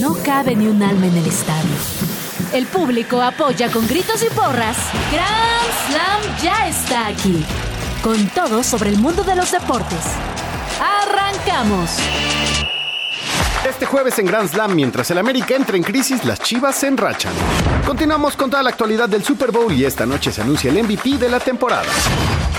No cabe ni un alma en el estadio. El público apoya con gritos y porras. Grand Slam ya está aquí. Con todo sobre el mundo de los deportes. ¡Arrancamos! Este jueves en Grand Slam, mientras el América entra en crisis, las Chivas se enrachan. Continuamos con toda la actualidad del Super Bowl y esta noche se anuncia el MVP de la temporada.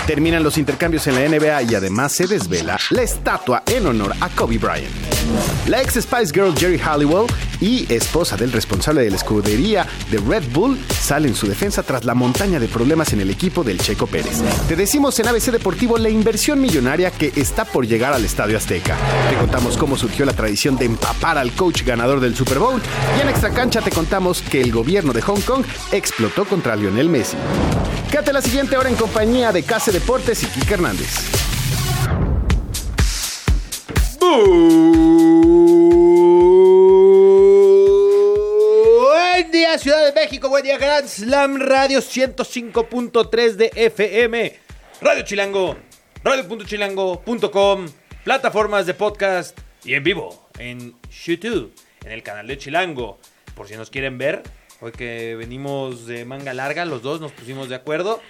Terminan los intercambios en la NBA y además se desvela la estatua en honor a Kobe Bryant. La ex Spice Girl Jerry Halliwell y esposa del responsable de la escudería de Red Bull sale en su defensa tras la montaña de problemas en el equipo del Checo Pérez. Te decimos en ABC Deportivo la inversión millonaria que está por llegar al Estadio Azteca. Te contamos cómo surgió la tradición de empapar al coach ganador del Super Bowl y en Extra Cancha te contamos que el gobierno de Hong Kong explotó contra Lionel Messi. Quédate la siguiente hora en compañía de Case Deportes y Kike Hernández. Buen día, Ciudad de México. Buen día, Grand Slam Radio 105.3 de FM. Radio Chilango, radio.chilango.com, plataformas de podcast y en vivo en YouTube, en el canal de Chilango. Por si nos quieren ver, hoy que venimos de manga larga, los dos nos pusimos de acuerdo.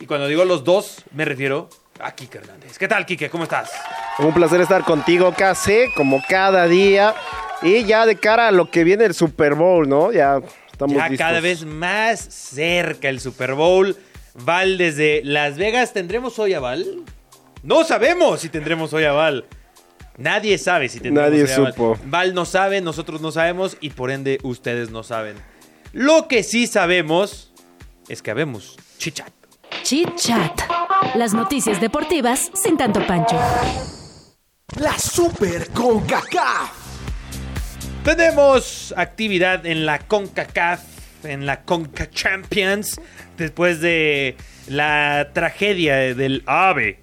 Y cuando digo los dos, me refiero a Kike Hernández. ¿Qué tal, Kike? ¿Cómo estás? Un placer estar contigo, KC, como cada día. Y ya de cara a lo que viene el Super Bowl, ¿no? Ya estamos ya listos. cada vez más cerca el Super Bowl. Val desde Las Vegas. ¿Tendremos hoy a Val? No sabemos si tendremos hoy a Val. Nadie sabe si tendremos Nadie hoy a Val. supo. Val no sabe, nosotros no sabemos y por ende ustedes no saben. Lo que sí sabemos es que habemos chichat. Chit Chat. Las noticias deportivas sin tanto pancho. La Super CONCACAF. Tenemos actividad en la CONCACAF, en la CONCA Champions, después de la tragedia del AVE.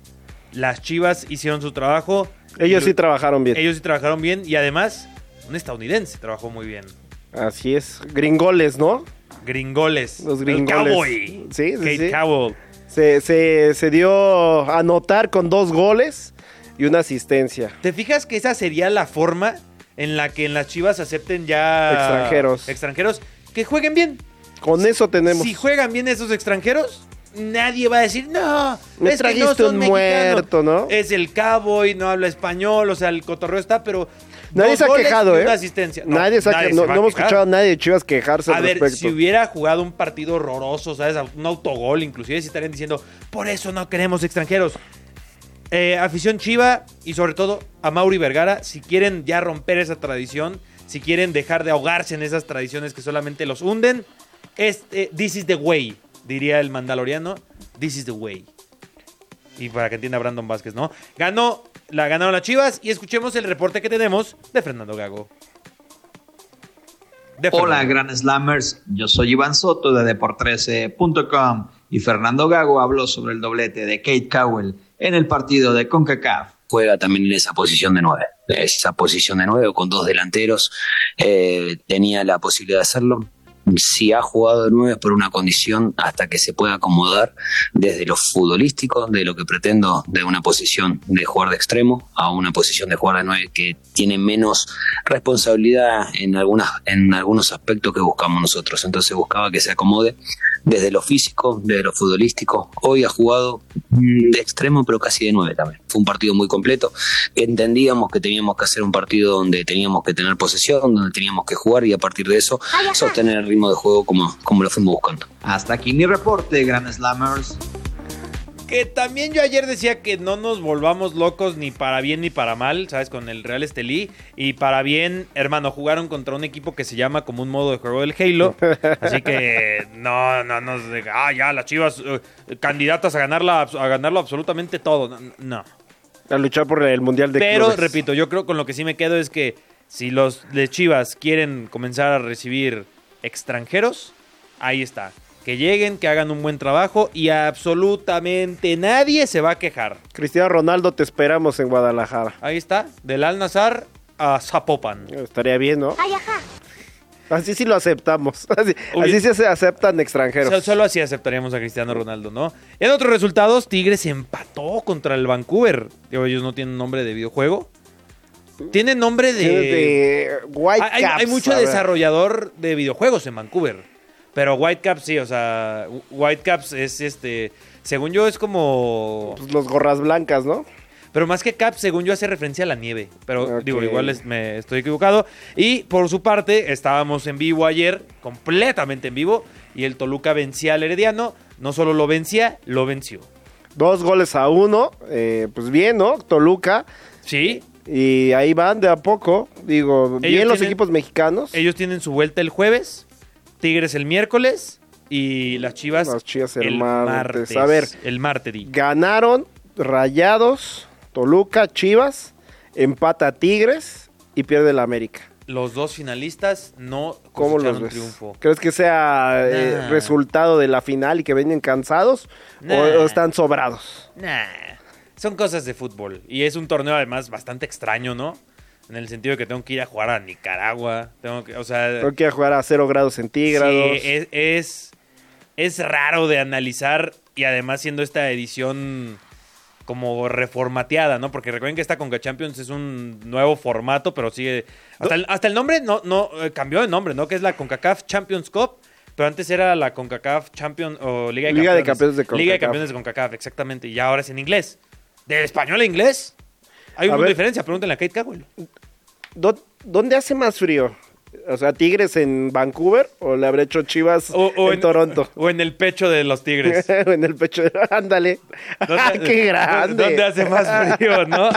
Las Chivas hicieron su trabajo. Ellos sí trabajaron bien. Ellos sí trabajaron bien y además un estadounidense trabajó muy bien. Así es. Gringoles, ¿no? Gringoles. Los El gringoles. Cowboy. Sí, sí, Kate sí. Cowell. Se, se, se dio a anotar con dos goles y una asistencia. ¿Te fijas que esa sería la forma en la que en las Chivas acepten ya Extranjeros. extranjeros que jueguen bien? Con eso tenemos. Si juegan bien esos extranjeros, nadie va a decir, no, Me es que no son un mexicanos". muerto, ¿no? Es el cowboy, no habla español, o sea, el cotorreo está, pero... Nadie dos se ha quejado, ¿eh? una asistencia. No, nadie se ha que- no, hemos escuchado a nadie de Chivas quejarse A al ver, respecto. si hubiera jugado un partido horroroso, ¿sabes? Un autogol, inclusive, si estarían diciendo, por eso no queremos extranjeros. Eh, afición chiva y sobre todo a Mauri Vergara, si quieren ya romper esa tradición, si quieren dejar de ahogarse en esas tradiciones que solamente los hunden, este, this is the way, diría el mandaloriano, this is the way. Y para que entienda Brandon Vázquez, ¿no? Ganó, la ganaron las chivas y escuchemos el reporte que tenemos de Fernando Gago. De Hola, Fernando. Gran Slammers. Yo soy Iván Soto de Deport13.com y Fernando Gago habló sobre el doblete de Kate Cowell en el partido de CONCACAF. juega también en esa posición de nueve. Esa posición de nueve con dos delanteros eh, tenía la posibilidad de hacerlo. Si ha jugado de nueve por una condición hasta que se pueda acomodar desde lo futbolístico, de lo que pretendo de una posición de jugar de extremo a una posición de jugar de nueve que tiene menos responsabilidad en, algunas, en algunos aspectos que buscamos nosotros. Entonces buscaba que se acomode desde lo físico, desde lo futbolístico. Hoy ha jugado de extremo, pero casi de nueve también. Fue un partido muy completo. Entendíamos que teníamos que hacer un partido donde teníamos que tener posesión, donde teníamos que jugar y a partir de eso sostener el ritmo de juego como, como lo fuimos buscando. Hasta aquí mi reporte, Gran Slammers. Que también yo ayer decía que no nos volvamos locos ni para bien ni para mal, ¿sabes? Con el Real Estelí. Y para bien, hermano, jugaron contra un equipo que se llama como un modo de juego del Halo. Así que no, no nos ah, ya, las chivas eh, candidatas a, ganarla, a ganarlo absolutamente todo. No, No. A luchar por el Mundial de Pero, Clubes. repito, yo creo con lo que sí me quedo es que si los de Chivas quieren comenzar a recibir extranjeros, ahí está. Que lleguen, que hagan un buen trabajo y absolutamente nadie se va a quejar. Cristiano Ronaldo, te esperamos en Guadalajara. Ahí está, del Al Nazar a Zapopan. Estaría bien, ¿no? Así sí lo aceptamos. Así, así sí se aceptan extranjeros. So- Solo así aceptaríamos a Cristiano Ronaldo, ¿no? En otros resultados, Tigres empató contra el Vancouver. Digo, ellos no tienen nombre de videojuego. Tiene nombre de... de White hay, mucho desarrollador de videojuegos en Vancouver. Pero Whitecaps sí, o sea, Whitecaps es este... Según yo es como... Pues los gorras blancas, ¿no? Pero más que Cap, según yo, hace referencia a la nieve. Pero digo, igual es- me estoy equivocado. Y por su parte, estábamos en vivo ayer, completamente en vivo. Y el Toluca vencía al Herediano. No solo lo vencía, lo venció. Dos goles a uno. eh, pues bien, ¿no? Toluca. Sí, Y ahí van de a poco. Digo, bien los equipos mexicanos. ellos tienen su vuelta el jueves. Tigres el miércoles. Y las Chivas, Las Chivas el el martes. martes. A ver. El martes. di. Ganaron Rayados, Toluca, Chivas. Empata Tigres y pierde la América. Los dos finalistas no ¿Cómo los ves? triunfo. ¿Crees que sea eh, resultado de la final y que vengan cansados? o-. ¿O, están sobrados? Nah, son cosas de fútbol. Y es un torneo además bastante extraño, ¿no? En el sentido de que tengo que ir a jugar a Nicaragua. Tengo que, o sea, Creo que jugar a 0 grados centígrados. sí, es, es, es raro de analizar y además siendo esta edición como reformateada, ¿no? Porque recuerden que esta Conca Champions es un nuevo formato, pero sigue... Hasta el, hasta el nombre no, no eh, cambió de nombre, ¿no? Que es la CONCACAF Champions Cup, pero antes era la CONCACAF Champion o Liga de Liga de Campeones. Campeones de Liga de CONCACAF. Campeones de CONCACAF, exactamente. Y ahora es en inglés. ¿De español a inglés? Hay una diferencia, pregúntenle a Kate Cowell. ¿Dó- ¿Dónde hace más frío? O sea, Tigres en Vancouver o le habrá hecho Chivas O, o en, Toronto. O en el pecho de los tigres. O en el pecho. de- Ándale. ¡Ah, ¡Qué grande! ¿Dónde hace más frío, no?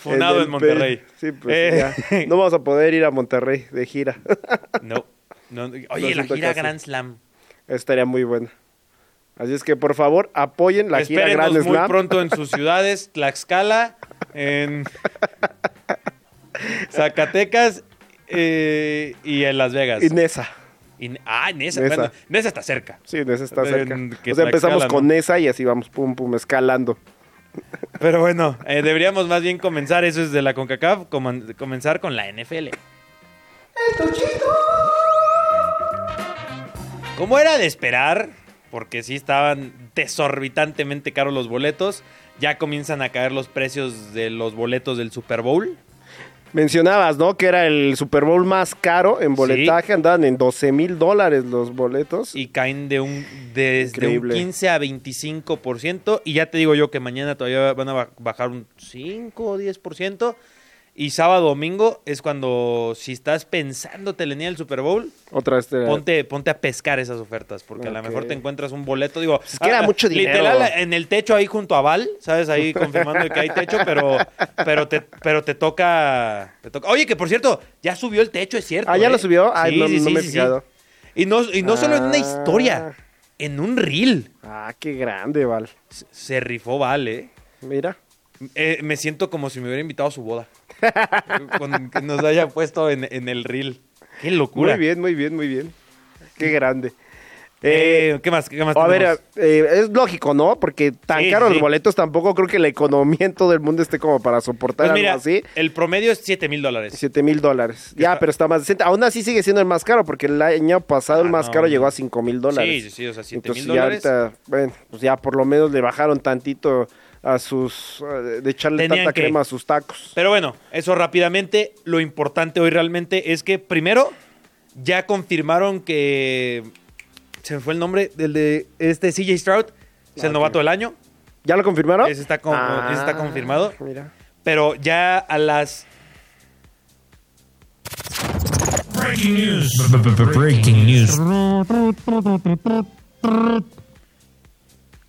Funado en Monterrey. Sí, pues Eh, ya. No vamos a poder ir a Monterrey de gira. no, no. Oye, la gira. Grand Slam. Estaría muy buena. Así es que, por favor, apoyen la gira Espérenos Grand muy Slam. pronto en sus ciudades, Tlaxcala, en Zacatecas eh, y en Las Vegas. Y Nesa. Y- ah, Nesa. Nesa. Bueno, Nesa está cerca. Sí, Nesa está En- cerca. que O sea, empezamos Tlaxcala, con ¿no? Nesa y así vamos, pum, pum, escalando. Pero bueno, eh, deberíamos más bien comenzar, eso es de la CONCACAF, coman- comenzar con la NFL. Como era de esperar, porque sí estaban desorbitantemente caros los boletos, ya comienzan a caer los precios de los boletos del Super Bowl. Mencionabas, ¿no? Que era el Super Bowl más caro en boletaje. Andaban en 12 mil dólares los boletos. y caen de un desde un Increíble. 15 a 25% y ya te digo yo que mañana todavía van a ba- bajar un 5 o 10% y sábado domingo es cuando si estás pensando telenía el Super Bowl Otra vez. te- ponte ponte a pescar esas ofertas porque a lo mejor te encuentras un boleto digo Es que era mucho dinero. literal en el techo ahí junto a Val sabes ahí confirmando que hay techo pero pero te pero te toca te toca oye que por cierto ya subió el techo es cierto Ah, ¿ya ¿eh? lo subió? Ay, Sí, no, sí, no sí, me he sí, sí. fijado. y no y no solo en una Ah. historia en un reel Ah, qué grande, Val. se- se rifó Val, ¿eh? Mira. Eh, me siento como si me hubiera invitado a su boda. Con- que nos haya puesto en, en el reel. Qué locura. Muy bien, muy bien, muy bien. Qué grande. Eh, Eh, ¿Qué más? ¿Qué más a ver, eh, es lógico, ¿no? Porque tan Sí, caros sí. los boletos tampoco creo que la economía en todo el mundo esté como para soportar Pues mira, algo así. el promedio es 7 mil dólares. 7 mil dólares. Ya, Está- pero está más decente. Aún así sigue siendo el más caro, porque el año pasado el Ah, más no, caro llegó a 5 mil dólares. Sí, sí, sí, o sea, 7 Entonces mil ya dólares. ahorita, bueno, pues ya por lo menos le bajaron tantito a sus, eh, de echarle Tenían tanta que. crema a sus tacos. Pero bueno, eso rápidamente. Lo importante hoy realmente es que, primero, ya confirmaron que. Se me fue el nombre del de este CJ Stroud. Es el Ah, novato del año. ¿Ya lo confirmaron? Ese está con- ese está confirmado. Mira. Pero ya a las Breaking news. Breaking news.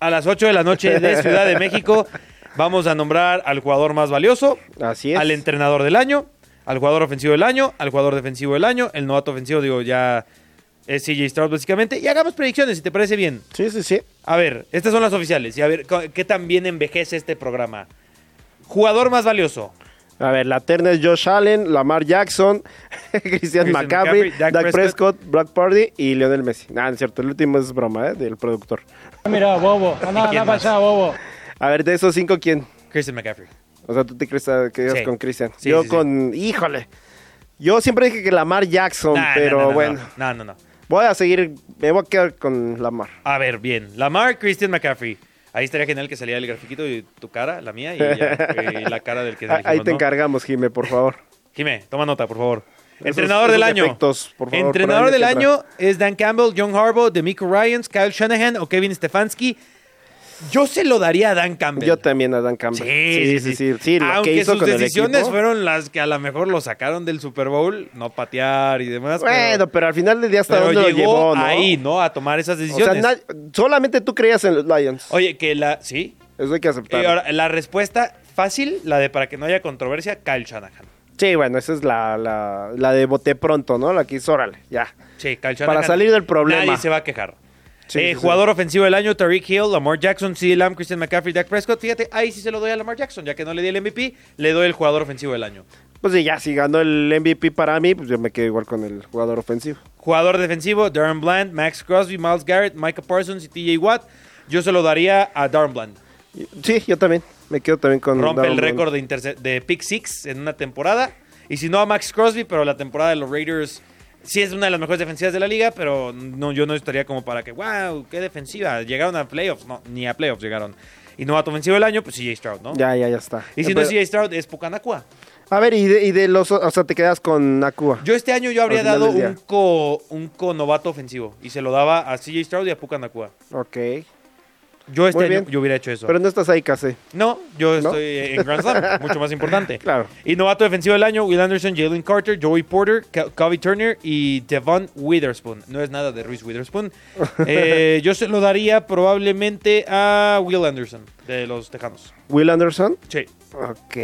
A las 8 de la noche de Ciudad de México vamos a nombrar al jugador más valioso, Así es. al entrenador del año, al jugador ofensivo del año, al jugador defensivo del año, el novato ofensivo, digo, ya es CJ Stroud básicamente. Y hagamos predicciones, si te parece bien. Sí, sí, sí. A ver, estas son las oficiales. Y a ver, ¿qué tan bien envejece este programa? Jugador más valioso. A ver, la terna es Josh Allen, Lamar Jackson, Christian Christian McCaffrey, McCaffrey, Dak Dak, Prescott. Prescott, Brock Purdy y Lionel Messi. Nah, no es cierto, el último es broma, ¿eh? Del productor. Mira, bobo, anda, anda para allá, bobo. A ver, de esos cinco, ¿quién? Christian McCaffrey. O sea, tú te crees a- que ibas Sí. con Christian. Sí, Yo sí, sí. con. Híjole. Yo siempre dije que Lamar Jackson, Nah, pero no, no, no, bueno. No, no, no. Voy a seguir. Me voy a quedar con Lamar. A ver, bien. Lamar, Christian McCaffrey. Ahí estaría genial que saliera el grafiquito y tu cara, la mía, y, ya, y la cara del que Ah, Ahí te ¿no? encargamos, Jime, por favor. Jimé, toma nota, por favor. Esos- Entrenador del año. efectos, por favor, Entrenador para del año es Dan Campbell, John Harbaugh, Demico Ryans, Kyle Shanahan o Kevin Stefanski. Yo se lo daría a Dan Campbell. Yo también a Dan Campbell. Sí, sí, sí. sí, lo que Aunque hizo sus con decisiones fueron las que a lo mejor lo sacaron del Super Bowl, no patear y demás. Bueno, pero al final del día hasta dónde pero lo llegó llevó, ¿no? ahí, ¿no? A tomar esas O sea, decisiones. solamente tú creías en los Lions. Oye, que la... Sí. Eso hay que aceptar. Y ahora, la respuesta fácil, la de para que no haya controversia, Kyle Shanahan. Sí, bueno, esa es la, la, la de bote pronto, ¿no? La que hizo, órale, ya. Sí, Kyle Shanahan. Para salir del problema. Nadie se va a quejar. Sí, Eh, sí, sí. jugador ofensivo del año, Tariq Hill, Lamar Jackson, C. Lamb, Christian McCaffrey, Dak Prescott. Fíjate, ahí sí se lo doy a Lamar Jackson, ya que no le di el MVP, le doy el jugador ofensivo del año. Pues sí, ya, si ganó el MVP para mí, pues yo me quedo igual con el jugador ofensivo. Jugador defensivo, Darren Bland, Max Crosby, Miles Garrett, Micah Parsons y TJ Watt. Yo se lo daría a Darren Bland. Sí, yo también. Me quedo también con... Rompe el Darren récord de, de pick six en una temporada. Y si no a Max Crosby, pero la temporada de los Raiders sí es una de las mejores defensivas de la liga, pero no, yo no estaría como para que, wow, qué defensiva. Llegaron a playoffs. No, ni a playoffs llegaron. Y novato ofensivo del año, pues CJ Stroud, ¿no? Ya, ya, ya está. Y si no es CJ Stroud, es Pucanacua. A ver, y de, y de los... O sea, te quedas con Nakua. Yo este año yo habría dado un co, un co novato ofensivo. Y se lo daba a CJ Stroud y a Pucanacua. Ok. Yo este año yo hubiera hecho eso. Pero no estás ahí, Case. No, yo ¿No? estoy en Grand Slam, mucho más importante. Claro. Y novato defensivo del año, Will Anderson, Jalen Carter, Joey Porter, Covey Turner y Devon Witherspoon. No es nada de Reese Witherspoon. Eh, yo se lo daría probablemente a Will Anderson, de los Tejanos. Will Anderson. Sí. Ok.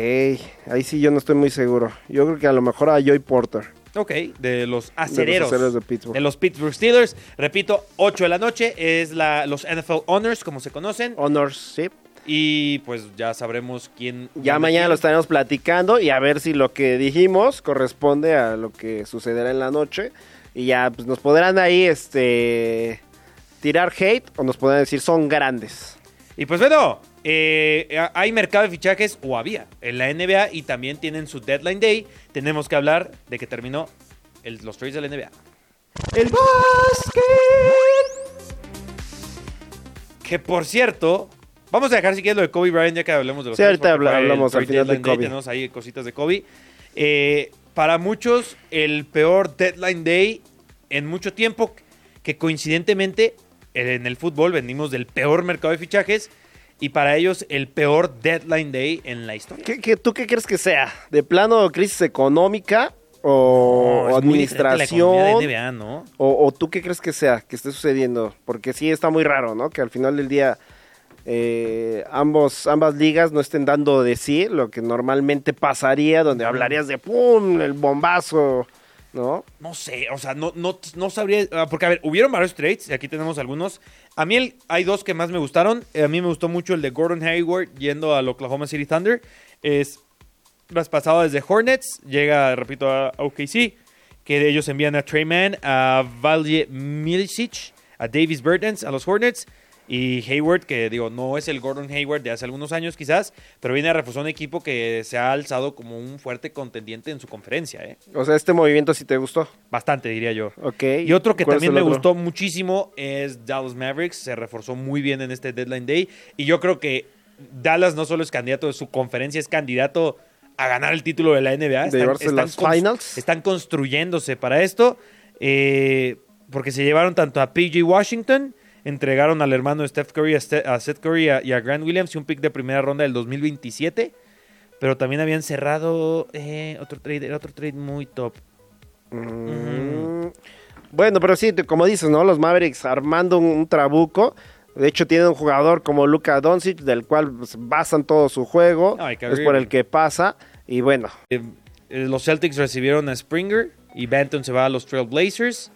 Ahí sí yo no estoy muy seguro. Yo creo que a lo mejor a Joy Porter. Ok, de los acereros. acereros de Pittsburgh. De los Pittsburgh Steelers. Repito, 8 de la noche es la, los NFL Honors, como se conocen. Honors, sí. Y pues ya sabremos quién. Ya quién- mañana lo estaremos platicando y a ver si lo que dijimos corresponde a lo que sucederá en la noche. Y ya pues, nos podrán ahí este tirar hate o nos podrán decir son grandes. Y pues bueno, eh, hay mercado de fichajes, o había, en la NBA y también tienen su deadline day. Tenemos que hablar de que terminó el- los trades de la NBA. El básquet. Que por cierto, vamos a dejar si quieres lo de Kobe Bryant ya que hablemos de los Sí, ahorita hablamos al final de deadline day, Kobe. Tenemos ahí cositas de Kobe. Eh, para muchos, el peor deadline day en mucho tiempo, que coincidentemente en el fútbol venimos del peor mercado de fichajes y para ellos el peor deadline day en la historia. ¿Qué, qué- tú qué crees que sea? ¿De plano crisis económica o No, administración? de NBA, ¿no? O, o tú qué crees que sea que esté sucediendo? Porque sí está muy raro, ¿no? Que al final del día eh, ambos, ambas ligas no estén dando de sí lo que normalmente pasaría, donde hablarías de ¡pum! el bombazo, ¿no? No sé, o sea, no, no, no sabría. ah, Porque, a ver, hubieron varios trades, y aquí tenemos algunos. A mí hay dos que más me gustaron. Eh, A mí me gustó mucho el de Gordon Hayward yendo al Oklahoma City Thunder. Es traspasado desde Hornets, llega, repito, a OKC. Que de ellos envían a Trey Mann, a Valje Milicic, a Davis Bertens, a los Hornets. Y Hayward, que digo, no es el Gordon Hayward de hace algunos años quizás, pero viene a reforzar un equipo que se ha alzado como un fuerte contendiente en su conferencia, ¿eh? O sea, este movimiento sí te gustó. Bastante, diría yo. Ok. Y otro que ¿Cuál es también me otro? gustó muchísimo es Dallas Mavericks. Se reforzó muy bien en este Deadline Day. Y yo creo que Dallas no solo es candidato de su conferencia, es candidato a ganar el título de la NBA. Las cons- finals. están construyéndose para esto. eh, porque se llevaron tanto a PG Washington, entregaron al hermano de Steph Curry, a, Seth Curry y a, Grant Williams y un pick de primera ronda del 2027. Pero también habían cerrado eh, otro trade, era otro trade muy top. Mm. Bueno, pero sí, como dices, ¿no? Los Mavericks armando un, un trabuco. De hecho, tienen un jugador como Luka Doncic, del cual pues, basan todo su juego. No, es por el que pasa. Y bueno, Eh, eh, los Celtics recibieron a Springer y Benton se va a los Trail Blazers.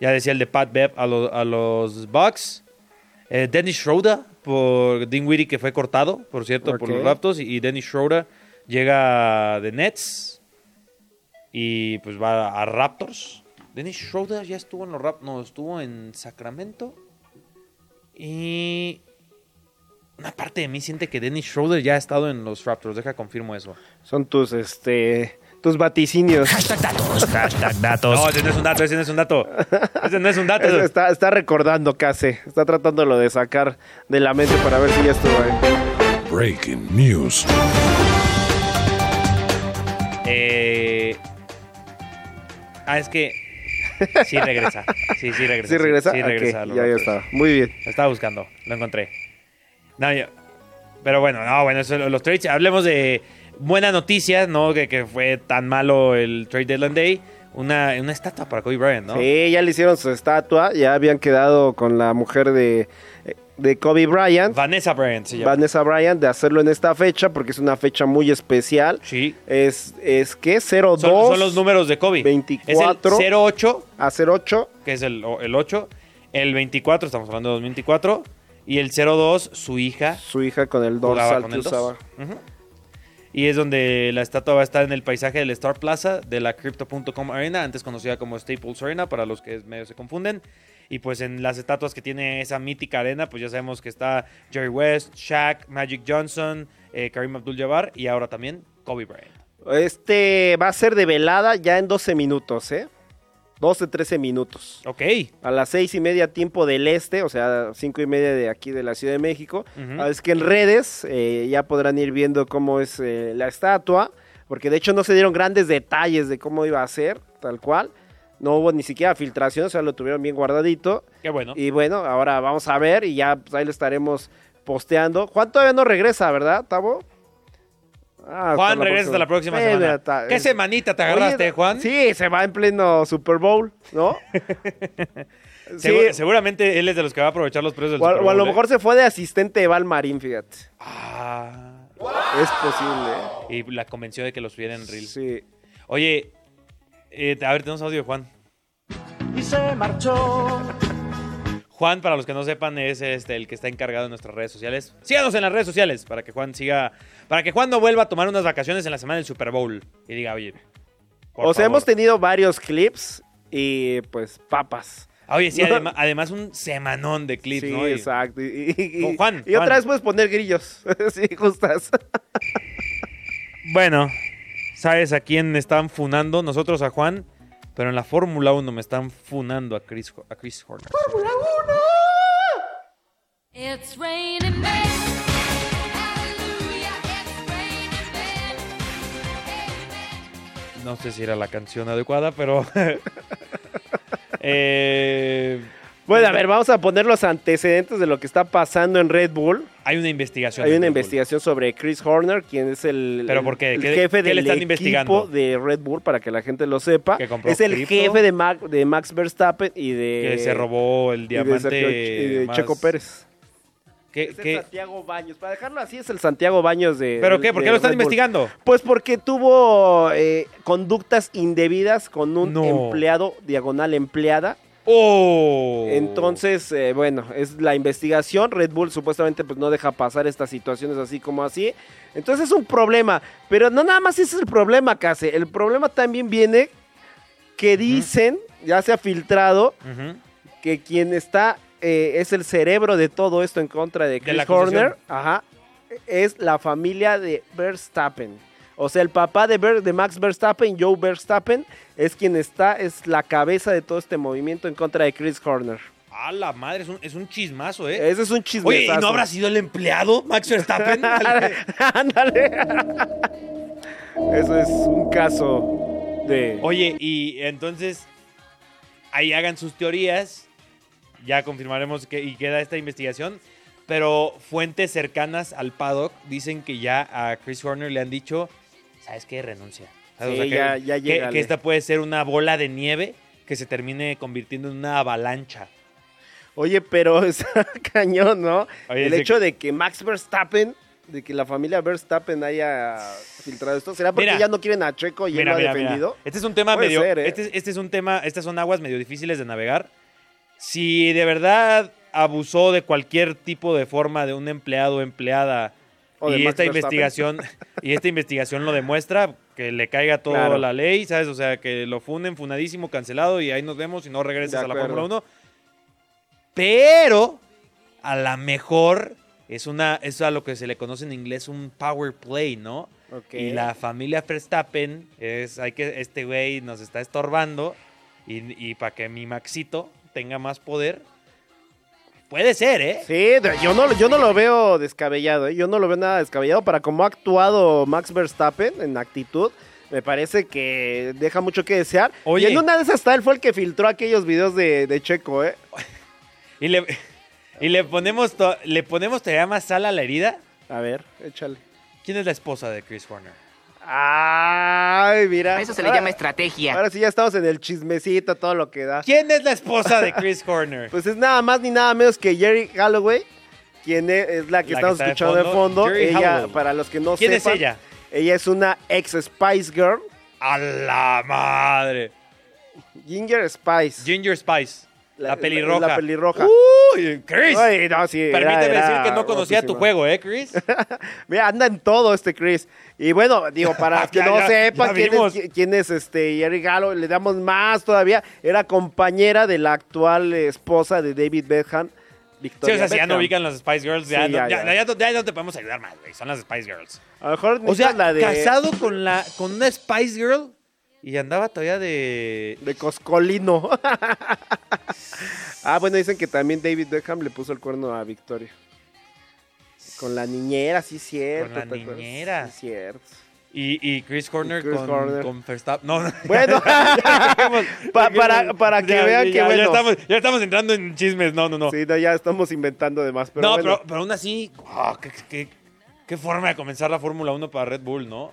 Ya decía el de Pat Bev a, lo- a los Bucks. Eh, Dennis Schroeder por Dinwiddie que fue cortado, por cierto, por los Raptors. Y Dennis Schroeder llega de Nets y pues va a Raptors. Dennis Schroeder ya estuvo en los Raptors, no, estuvo en Sacramento. Y una parte de mí siente que Dennis Schroeder ya ha estado en los Raptors. Deja confirmo eso. son tus, este, tus vaticinios. Hashtag datos. Hashtag datos. No, ese no es un dato, ese no es un dato. Ese no es un dato. Está, está recordando casi. Está tratándolo de sacar de la mente para ver si ya estuvo ahí. Breaking news. Eh... Ah, es que... Sí regresa. Sí, sí regresa. ¿Sí regresa? Sí, Ok, regresa. lo ya, ya está. Muy bien. Lo estaba buscando, lo encontré. No, yo- Pero bueno, no, bueno, eso, los trades. Hablemos de buena noticia, ¿no? Que, que fue tan malo el Trade Deadline Day. Una, una estatua para Kobe Bryant, ¿no? Sí, ya le hicieron su estatua. Ya habían quedado con la mujer de, de Kobe Bryant, Vanessa Bryant se llama. Vanessa Bryant, de hacerlo en esta fecha porque es una fecha muy especial. Sí. Es, es que 02 Son, son los números de Kobe. 24. Es el 08, a 08. que es el, el 8. El 24, estamos hablando de 2024. Y el 02, su hija. Su hija con el jugaba dorsal con que el dos. usaba. Ujú. Y es donde la estatua va a estar en el paisaje del Star Plaza de la Crypto.com Arena, antes conocida como Staples Arena, para los que medio se confunden. Y pues en las estatuas que tiene esa mítica arena, pues ya sabemos que está Jerry West, Shaq, Magic Johnson, eh, Karim Abdul-Jabbar y ahora también Kobe Bryant. Este va a ser de velada ya en 12 minutos, ¿eh? 12, 13 minutos. Ok. A las seis y media tiempo del este, o sea, cinco y media de aquí de la Ciudad de México. Es que en redes eh, ya podrán ir viendo cómo es eh, la estatua, porque de hecho no se dieron grandes detalles de cómo iba a ser, tal cual. No hubo ni siquiera filtración, o sea, lo tuvieron bien guardadito. Qué bueno. Y bueno, ahora vamos a ver y ya pues, ahí lo estaremos posteando. Juan todavía no regresa, ¿verdad, Tavo? Ah, Juan, regresa hasta la próxima Eh, semana. ta- ¿Qué semanita te agarraste, Oye, Juan? Sí, se va en pleno Super Bowl, ¿no? sí, Segu- seguramente él es de los que va a aprovechar los precios del o, a- Super o a lo Bowl, ¿eh? mejor se fue de asistente de Val Marín, fíjate. Ah, Es posible, y la convenció de que lo subiera en ¿eh? Reel. Sí. Oye, eh, a ver, tenemos audio de Juan. Y se marchó. Juan, para los que no sepan, es este, el que está encargado de nuestras redes sociales. Síganos en las redes sociales para que Juan siga. Para que Juan no vuelva a tomar unas vacaciones en la semana del Super Bowl. Y diga, oye. por O sea, favor. hemos tenido varios clips y pues papas. Ah, Oye, sí, No. además un semanón de clips, sí, ¿no? Y- exacto. Y, y- Juan, y otra vez puedes poner grillos. sí, justas. Bueno, ¿sabes a quién están funando? Nosotros a Juan, pero en la Fórmula 1 me están funando a Chris, a Chris Horner. It's raining men. No sé si era la canción adecuada, pero. eh, Bueno, a ver, vamos a poner los antecedentes de lo que está pasando en Red Bull. hay una investigación. Hay una Bull. investigación sobre Chris Horner, quien es el, ¿Pero por qué? el ¿Qué- jefe qué le del están equipo de Red Bull, para que la gente lo sepa. ¿Que compró Es el cripto? jefe de, Mac- de Max Verstappen y de... Que se robó el y de diamante. Sergio y de más- Checo Pérez. ¿Qué- Es el qué- Santiago Baños. Para dejarlo así, es el Santiago Baños de... ¿Pero qué? ¿Por qué lo están investigando? Pues porque tuvo eh, conductas indebidas con un No. empleado, diagonal empleada. ¡Oh! Entonces, eh, bueno, es la investigación. Red Bull supuestamente pues no deja pasar estas situaciones así como así. Entonces es un problema. Pero no nada más ese es el problema, Case. El problema también viene que dicen, ya se ha filtrado, que quien está eh, es el cerebro de todo esto en contra de Chris. Horner. Ajá. Es la familia de Verstappen. O sea, el papá de, Ver- de Max Verstappen, Joe Verstappen, es quien está, es la cabeza de todo este movimiento en contra de Chris Horner. ¡A la madre! Es un, es un chismazo, ¿eh? Ese es un chisme. Oye, ¿y no habrá sido el empleado, Max Verstappen? Ándale. Eso es un caso de. Oye, y entonces ahí hagan sus teorías, ya confirmaremos que y queda esta investigación, pero fuentes cercanas al paddock dicen que ya a Chris Horner le han dicho, ¿sabes qué? Renuncia. Ya- ya que- que esta puede ser una bola de nieve que se termine convirtiendo en una avalancha. Oye, pero está cañón, ¿no? Oye, el hecho de que Max Verstappen, de que la familia Verstappen haya filtrado esto, ¿será porque Mira. ya no quieren a Checo y él Mira, lo ha mira, mira. defendido? Este es un tema Puede medio. ser, ¿eh? este, este es un tema. Estas son aguas medio difíciles de navegar. Si de verdad abusó de cualquier tipo de forma de un empleado o empleada O y esta investigación y esta investigación lo demuestra que le caiga toda Claro. la ley, ¿sabes? O sea, que lo funden, funadísimo, cancelado y ahí nos vemos y no regresas De a la. Fórmula 1. Pero a la mejor es una es a lo que se le conoce en inglés un power play, ¿no? Ok. Y la familia Verstappen es, hay que, este güey nos está estorbando y, para que mi Maxito tenga más poder. Puede ser, ¿eh? Sí, yo no, yo no lo veo descabellado, ¿eh? yo no lo veo nada descabellado para cómo ha actuado Max Verstappen en actitud. Me parece que deja mucho que desear. Oye. Y en una de esas él fue el que filtró aquellos videos de, de Checo, ¿eh? Y le, y le ponemos, to- le ponemos todavía más sal a la herida. A ver, échale. ¿Quién es la esposa de Chris Horner? Ay, mira. Eso se le Ahora- llama estrategia. Ahora sí ya estamos en el chismecito, todo lo que da. ¿Quién es la esposa de Chris Horner? Pues es nada más ni nada menos que Jerry Galloway, quien es, es la que La estamos escuchando de fondo, ella, para los que no ¿Quién es sepan, ella? Ella es una ex Spice Girl, ¡A la madre! Ginger Spice. Ginger Spice. La, La- pelirroja. la pelirroja. ¡Uy, Chris! Ay, no, sí, Permíteme era decir que no conocía tu juego, ¿eh, Chris? Mira, anda en todo este Chris. Y bueno, digo, para que Ya, no ya, sepan ya quién, es, quién es este Jerry Galloway, le damos más todavía. Era compañera de la actual esposa de David Beckham, Sí, Victoria o sea, si ya no ubican las Spice Girls, ya, Sí, no, ya, ya, ya. ya no- ya no te podemos ayudar más, güey. Son las Spice Girls. A lo mejor O sea, necesitas la de, casado con, la, con una Spice Girl y andaba todavía de... de Coscolino. ah, bueno, dicen que también David Beckham le puso el cuerno a Victoria. Con la niñera, sí, cierto. la ¿te acuerdas? niñera. Sí, cierto. Y, y Chris Horner Chris con, con Verstappen. No, no. Bueno, pa- para, para que Ya, vean ya, que ya bueno. estamos, ya estamos entrando en chismes. No, no, no. Sí, no, ya estamos inventando de más, pero no, bueno. pero, pero aún así, ah, qué, qué- qué forma de comenzar la Fórmula 1 para Red Bull, ¿no?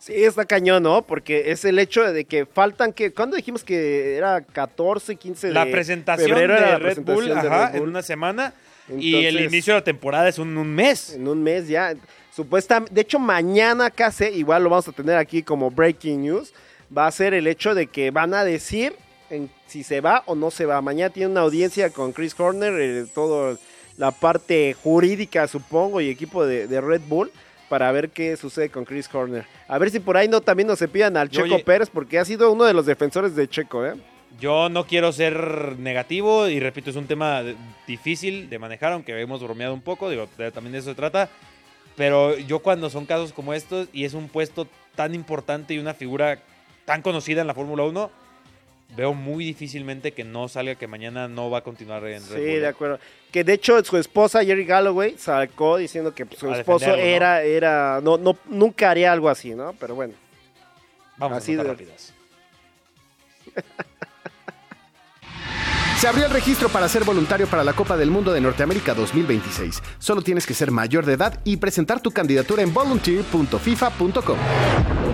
Sí, está cañón, ¿no? Porque es el hecho de que faltan que... ¿Cuándo dijimos que era 14, 15 de La presentación febrero de era la Red presentación Bull, de ajá, Red en Bull? una semana. y el inicio de la temporada es un, un mes. En un mes ya. Supuestamente, de hecho, mañana casi, igual lo vamos a tener aquí como breaking news, va a ser el hecho de que van a decir en si se va o no se va. Mañana tiene una audiencia con Chris Horner, eh, todo la parte jurídica, supongo, y equipo de, de Red Bull para ver qué sucede con Chris Horner. A ver si por ahí no también nos pidan al Checo Oye. Pérez, porque ha sido uno de los defensores de Checo, ¿eh? Yo no quiero ser negativo y repito, es un tema difícil de manejar, aunque hemos bromeado un poco, digo, también de eso se trata. Pero yo cuando son casos como estos y es un puesto tan importante y una figura tan conocida en la Fórmula 1, veo muy difícilmente que no salga que mañana no va a continuar en Red Sí, Bull. ¿eh? de acuerdo. Que de hecho su esposa Jerry Galloway sacó diciendo que su A esposo era, era, no, no, nunca haría algo así, ¿no? Pero bueno. Vamos Así a de- rápidas. Se abrió el registro para ser voluntario para la Copa del Mundo de Norteamérica 2026. Solo tienes que ser mayor de edad y presentar tu candidatura en volunteer.fifa.com.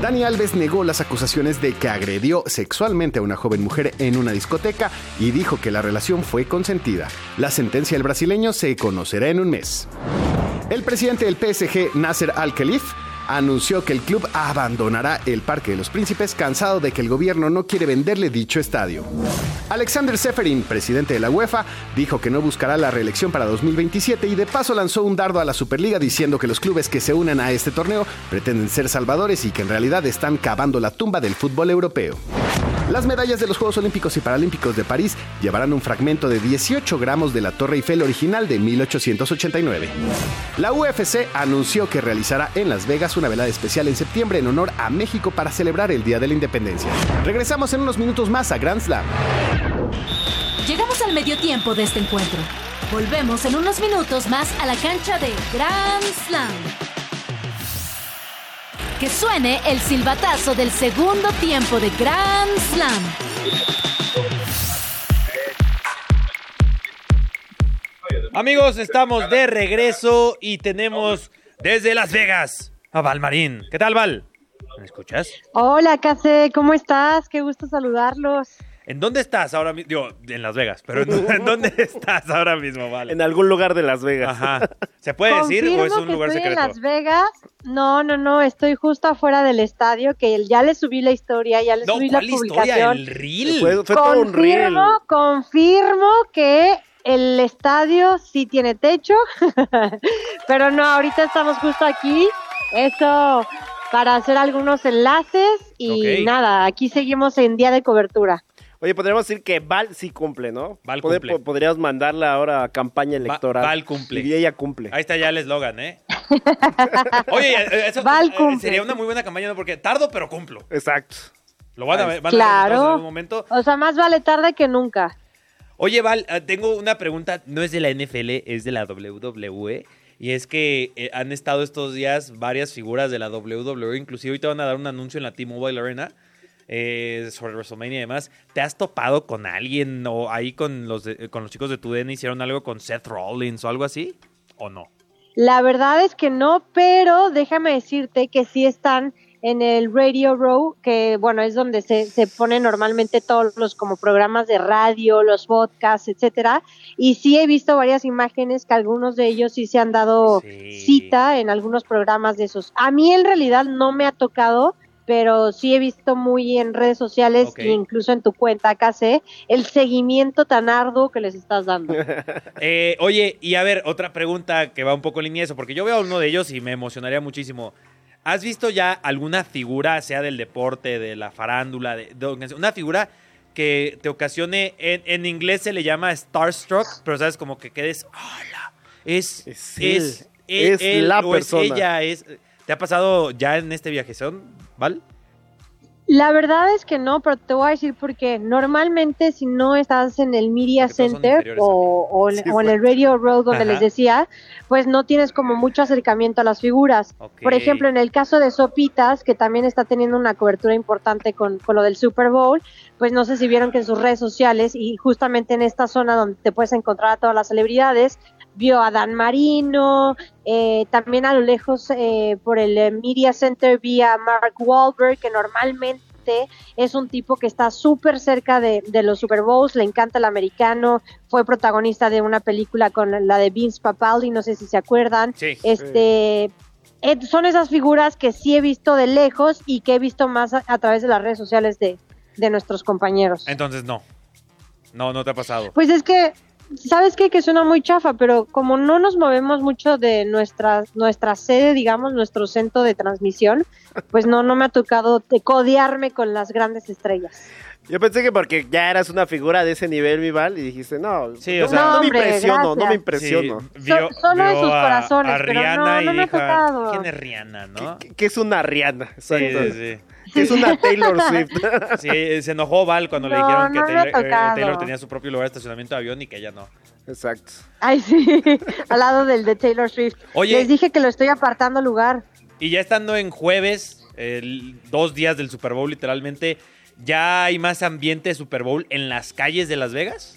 Dani Alves negó las acusaciones de que agredió sexualmente a una joven mujer en una discoteca y dijo que la relación fue consentida. La sentencia del brasileño se conocerá en un mes. El presidente del PSG, Nasser Al-Khelif, anunció que el club abandonará el Parque de los Príncipes cansado de que el gobierno no quiere venderle dicho estadio. Alexander Seferin, presidente de la UEFA, dijo que no buscará la reelección para 2027 y de paso lanzó un dardo a la Superliga diciendo que los clubes que se unen a este torneo pretenden ser salvadores y que en realidad están cavando la tumba del fútbol europeo. Las medallas de los Juegos Olímpicos y Paralímpicos de París llevarán un fragmento de 18 gramos de la Torre Eiffel original de 1889. La UFC anunció que realizará en Las Vegas una velada especial en septiembre en honor a México para celebrar el Día de la Independencia. Regresamos en unos minutos más a Grand Slam. Llegamos al medio tiempo de este encuentro. Volvemos en unos minutos más a la cancha de Grand Slam. Que suene el silbatazo del segundo tiempo de Grand Slam. Amigos, estamos de regreso y tenemos desde Las Vegas a Valmarín. ¿Qué tal, Val? ¿Me escuchas? Hola, Case, ¿cómo estás? Qué gusto saludarlos. ¿En dónde estás ahora mismo? Digo, en Las Vegas, pero ¿en, en dónde estás ahora mismo, Val? En algún lugar de Las Vegas. Ajá. ¿Se puede decir o es Confirmo un que lugar estoy secreto? en Las Vegas. No, no, no, estoy justo afuera del estadio, que ya le subí la historia, ya le No, subí la ¿cuál historia? publicación. ¿El reel? Fue, fue todo un reel. Confirmo, confirmo que el estadio sí tiene techo, pero no, ahorita estamos justo aquí. Eso para hacer algunos enlaces y nada, aquí seguimos en día de cobertura. Oye, podríamos decir que Val sí cumple, ¿no? Val Pod- cumple. po- Podríamos mandarla ahora a campaña electoral. Val cumple. Y ella cumple. Ahí está ya el eslogan, ¿eh? Oye, eh, eso Val eh, cumple. sería una muy buena campaña, ¿no? Porque tardo, pero cumplo. Exacto. Lo van a ver, van a ver Claro. en algún momento. O sea, más vale tarde que nunca. Oye, Val, eh, tengo una pregunta, no es de la NFL, es de la WWE. Y es que eh, han estado estos días varias figuras de la WWE, inclusive ahorita van a dar un anuncio en la T-Mobile Arena eh, sobre WrestleMania y demás. ¿Te has topado con alguien o ahí con los, de- con los chicos de TUDN hicieron algo con Seth Rollins o algo así? ¿O no? La verdad es que no, pero déjame decirte que sí están en el Radio Row, que bueno, es donde se, se ponen normalmente todos los como programas de radio, los podcasts, etcétera. Y sí he visto varias imágenes que algunos de ellos sí se han dado Sí. cita en algunos programas de esos. A mí en realidad no me ha tocado, pero sí he visto muy en redes sociales Ok. e incluso en tu cuenta, acá sé, el seguimiento tan arduo que les estás dando. Eh, oye, y a ver, otra pregunta que va un poco en línea de eso, porque yo veo a uno de ellos y me emocionaría muchísimo. ¿Has visto ya alguna figura, sea del deporte, de la farándula, de, de- una figura que te ocasione, en, en inglés se le llama starstruck, pero sabes, como que quedes, hola, es, Es es, él, es es él la persona. ella, es, ¿te ha pasado ya en este viajezón, Val? La verdad es que no, pero te voy a decir por qué. Normalmente si no estás en el Media Porque Center o, o en- Sí, o en el Radio Road donde Ajá. les decía, pues no tienes como mucho acercamiento a las figuras. Por ejemplo, en el caso de Sopitas, que también está teniendo una cobertura importante con, con lo del Super Bowl, pues no sé si vieron que en sus redes sociales y justamente en esta zona donde te puedes encontrar a todas las celebridades, vio a Dan Marino, eh, también a lo lejos eh, por el eh, Media Center vi a Mark Wahlberg, que normalmente es un tipo que está súper cerca de, de los Super Bowls, le encanta el americano, fue protagonista de una película con la de Vince Papaldi, no sé si se acuerdan. Sí. Este, eh, son esas figuras que sí he visto de lejos y que he visto más a, a través de las redes sociales de, de nuestros compañeros. Entonces no. No, no te ha pasado. Pues es que, ¿sabes qué? Que suena muy chafa, pero como no nos movemos mucho de nuestra, nuestra sede, digamos, nuestro centro de transmisión, pues no, no me ha tocado de codearme con las grandes estrellas. Yo pensé que porque ya eras una figura de ese nivel, mi Val, y dijiste, no, Sí, o sea- no No, me impresiono, no me impresiono. Sí, vio- So- solo en sus a- corazones, a pero no, no me ha tocado. ¿Quién es Rihanna, no? ¿Qué, qué es una Rihanna? Sí, sí. ¿Qué es una Taylor Swift? Sí, se enojó Val cuando le dijeron que no Taylor, eh. Taylor tenía su propio lugar de estacionamiento de avión y que ella no. Exacto. Ay, sí, al lado del de Taylor Swift. Oye. Les dije que lo estoy apartando lugar. Y ya estando en jueves, el- dos días del Super Bowl literalmente, ¿ya hay más ambiente de Super Bowl en las calles de Las Vegas?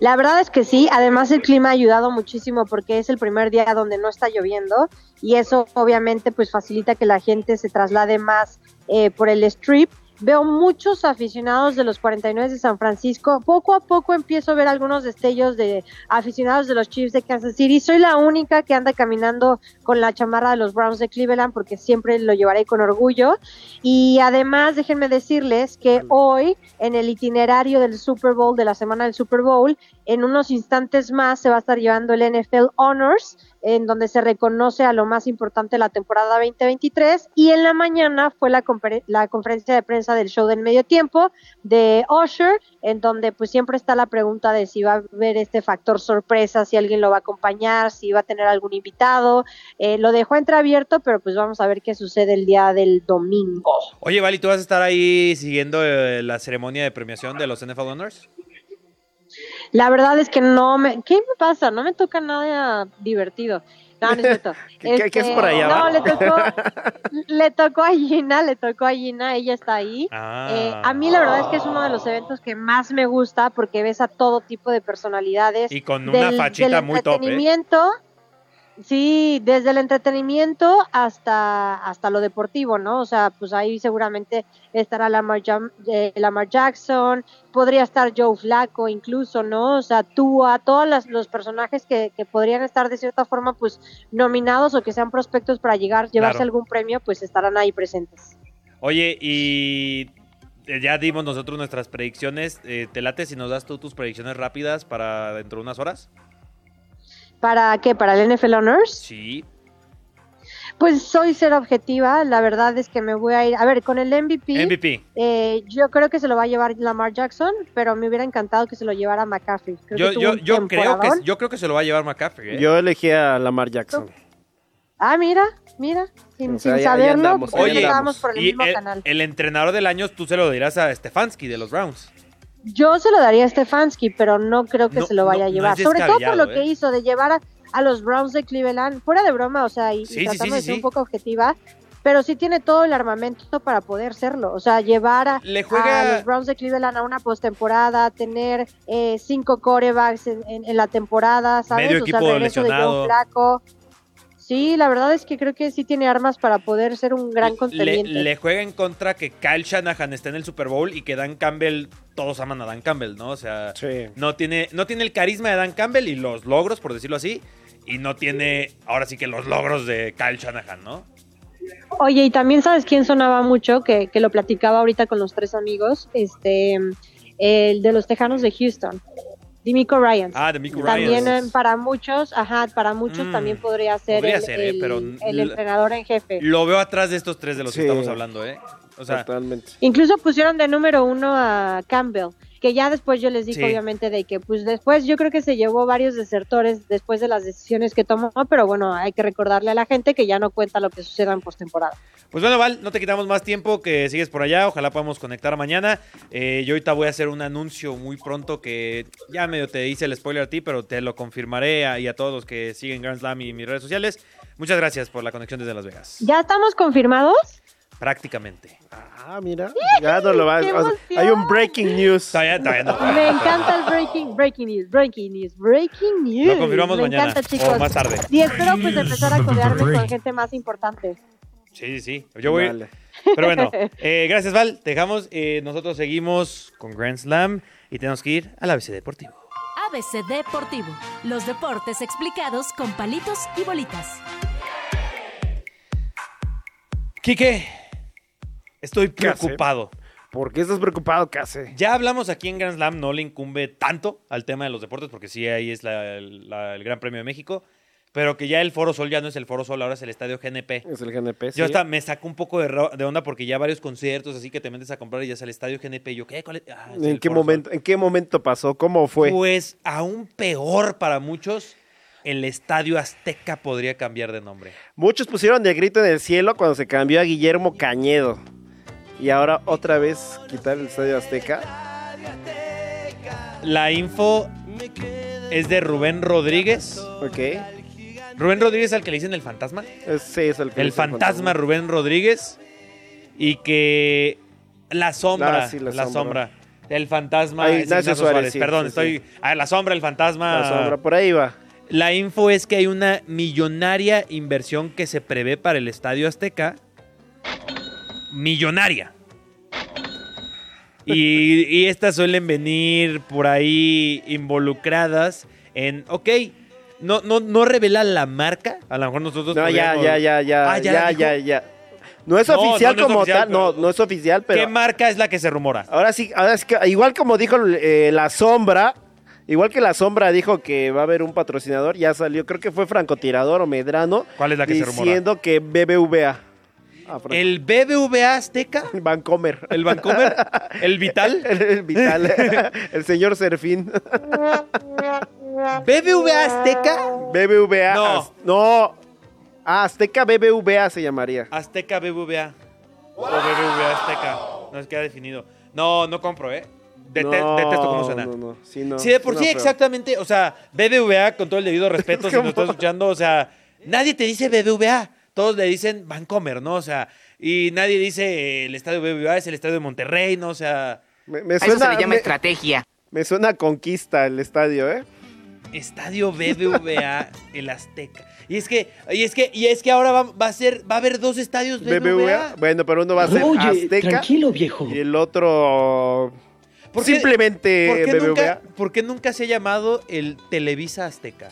La verdad es que sí, además el clima ha ayudado muchísimo porque es el primer día donde no está lloviendo y eso obviamente pues facilita que la gente se traslade más eh, por el strip. Veo muchos aficionados de los 49 de San Francisco. Poco a poco empiezo a ver algunos destellos de aficionados de los Chiefs de Kansas City. Soy la única que anda caminando con la chamarra de los Browns de Cleveland porque siempre lo llevaré con orgullo. Y además déjenme decirles que hoy en el itinerario del Super Bowl, de la semana del Super Bowl, en unos instantes más se va a estar llevando el NFL Honors, en donde se reconoce a lo más importante la temporada 2023. Y en la mañana fue la conferencia de prensa del show del medio tiempo de Usher, en donde pues siempre está la pregunta de si va a haber este factor sorpresa, si alguien lo va a acompañar, si va a tener algún invitado. Eh, lo dejó entreabierto, pero pues vamos a ver qué sucede el día del domingo. Oye, Vali, ¿tú vas a estar ahí siguiendo eh, la ceremonia de premiación de los NFL Honors? La verdad es que no me... ¿Qué me pasa? No me toca nada divertido. No, no es cierto. ¿Qué- es por allá, No, le tocó, le tocó a Gina, le tocó a Gina, ella está ahí. Ah. Eh, a mí la verdad es que es uno de los eventos que más me gusta porque ves a todo tipo de personalidades. Y con una fachita del muy top, ¿eh? Sí, desde el entretenimiento hasta, hasta lo deportivo, ¿no? O sea, pues ahí seguramente estará Lamar, eh, Lamar Jackson, podría estar Joe Flacco incluso, ¿no? O sea, tú a todos las- los personajes que, que podrían estar de cierta forma pues nominados o que sean prospectos para llegar, llevarse Claro. algún premio, pues estarán ahí presentes. Oye, y eh, ya dimos nosotros nuestras predicciones. Eh, ¿Te late si nos das tú tus predicciones rápidas para dentro de unas horas? ¿Para qué? ¿Para el NFL Honors? Sí. Pues soy ser objetiva, la verdad es que me voy a ir, a ver, con el MVP, MVP. eh, yo creo que se lo va a llevar Lamar Jackson, pero me hubiera encantado que se lo llevara McCaffrey. Creo Yo, que yo, yo, creo que, yo creo que se lo va a llevar McCaffrey. ¿eh? Yo elegí a Lamar Jackson. Ah, mira, mira, sin, O sea, sin ya- ya saberlo, andamos, Oye, por el y mismo el, canal. el entrenador del año tú se lo dirás a Stefanski de los Browns. Yo se lo daría a Stefanski, pero no creo que No, se lo vaya no, a llevar. Sobre todo por lo que ¿eh? hizo de llevar a, a los Browns de Cleveland, fuera de broma, o sea, y, Sí, tratando sí, de ser un poco objetiva, pero sí tiene todo el armamento para poder serlo. O sea, llevar a, Le juega- a los Browns de Cleveland a una postemporada, tener eh, cinco corebacks en, en- en la temporada, ¿sabes? Medio o sea, equipo regreso de lesionado. Joe Flaco. Sí, la verdad es que creo que sí tiene armas para poder ser un gran Le, contendiente. le juega en contra que Kyle Shanahan esté en el Super Bowl y que Dan Campbell, todos aman a Dan Campbell, ¿no? O sea, Sí. no tiene, no tiene el carisma de Dan Campbell y los logros, por decirlo así, y no tiene, ahora sí que los logros de Kyle Shanahan, ¿no? Oye, y también sabes quién sonaba mucho, que, que lo platicaba ahorita con los tres amigos, este, el de los Tejanos de Houston, Dimico Ryans. Ah, de Mico también para muchos, ajá, para muchos Mm, también podría ser, podría el, ser, eh, el- pero el l- entrenador en jefe. Lo veo atrás de estos tres de los que estamos hablando, ¿eh? O sea, Totalmente. Incluso pusieron de número uno a Campbell, que ya después yo les dije Sí. obviamente de que pues después yo creo que se llevó varios desertores después de las decisiones que tomó, pero bueno, hay que recordarle a la gente que ya no cuenta lo que suceda en postemporada. Pues bueno, Val, no te quitamos más tiempo, que sigues por allá, ojalá podamos conectar mañana. Eh, yo ahorita voy a hacer un anuncio muy pronto que ya medio te hice el spoiler a ti, pero te lo confirmaré a, y a todos los que siguen Grand Slam y mis redes sociales. Muchas gracias por la conexión desde Las Vegas. ¿Ya estamos confirmados? Prácticamente. Ah, mira. Ya no lo va. ¡Qué o sea, hay un breaking news. Todavía, todavía no. Me encanta el breaking, breaking news, breaking news, breaking news. Lo confirmamos Me mañana encanta, chicos. o más tarde. Y espero pues empezar a codearme con gente más importante. Sí, sí, sí. Yo voy. Vale. Pero bueno, eh, gracias, Val. Te dejamos. Eh, nosotros seguimos con Grand Slam y tenemos que ir al ABC Deportivo. ABC Deportivo. Los deportes explicados con palitos y bolitas. Quique, estoy preocupado. ¿Por qué estás preocupado, Case? Ya hablamos aquí en Grand Slam, no le incumbe tanto al tema de los deportes, porque sí, ahí es la- la- el Gran Premio de México, pero que ya el Foro Sol ya no es el Foro Sol, ahora es el Estadio GNP. Es el GNP. sí. Yo hasta me saco un poco de, onda porque ya varios conciertos así que te metes a comprar y ya es el Estadio GNP. Y yo, ¿qué? ¿Cuál es? Ah, es ¿En qué, Foro Sol. momento, ¿En qué momento pasó? ¿Cómo fue? Pues aún peor para muchos, el Estadio Azteca podría cambiar de nombre. Muchos pusieron el grito en el cielo cuando se cambió a Guillermo Cañedo. Y ahora otra vez quitar el Estadio Azteca. La info es de Rubén Rodríguez. Ok. Rubén Rodríguez al que le dicen el fantasma. Es, sí, es el, que El fantasma Rubén Rodríguez. Y que la sombra, Ah, sí, la, la sombra. El fantasma Ah, es Ignacio Suárez, sí, Perdón, estoy. sí. Ah, la sombra, el fantasma. La sombra, por ahí va. La info es que hay una millonaria inversión que se prevé para el Estadio Azteca. Millonaria. Y, y estas suelen venir por ahí involucradas en, ok, no, no, no revela la marca. A lo mejor nosotros... No, ya, podríamos- ya, ya, ya, Ah, ya, la ya, dijo. ya, No es oficial no, no es como oficial, tal, no, pero- no es oficial, ¿Qué pero marca es la que se rumora? ahora sí, ahora sí que, igual como dijo eh, la sombra, igual que la sombra dijo que va a haber un patrocinador, ya salió, creo que fue francotirador o Medrano, ¿Cuál es la que se rumora? diciendo que BBVA. Ah, ¿El BBVA Azteca? Vancomer. ¿El Vancomer? ¿El Vital? El, el vital, el señor Serfín. ¿BBVA Azteca? BBVA. No. Az- no. Ah, Azteca BBVA se llamaría. Azteca BBVA. O BBVA Azteca. No es queda definido. No, no compro, ¿eh? Dete- No, detesto cómo suena. No, no, sí, no. sí, de por sí, exactamente. O sea, BBVA, con todo el debido respeto, si nos estás escuchando, o sea, nadie te dice BBVA. Todos le dicen Vancomer, ¿no? O sea, y nadie dice el estadio BBVA es el estadio de Monterrey, ¿no? O sea, Me, me A eso suena, se le llama me, estrategia. me suena a conquista el estadio, ¿eh? estadio BBVA, el Azteca. Y es que, y es que, y es que ahora va, va a ser, va a haber dos estadios BBVA. BBVA. Bueno, pero uno va a ser Azteca. viejo. Y el otro. ¿Por qué- simplemente ¿Por qué, BBVA. nunca, por qué nunca se ha llamado el Televisa Azteca?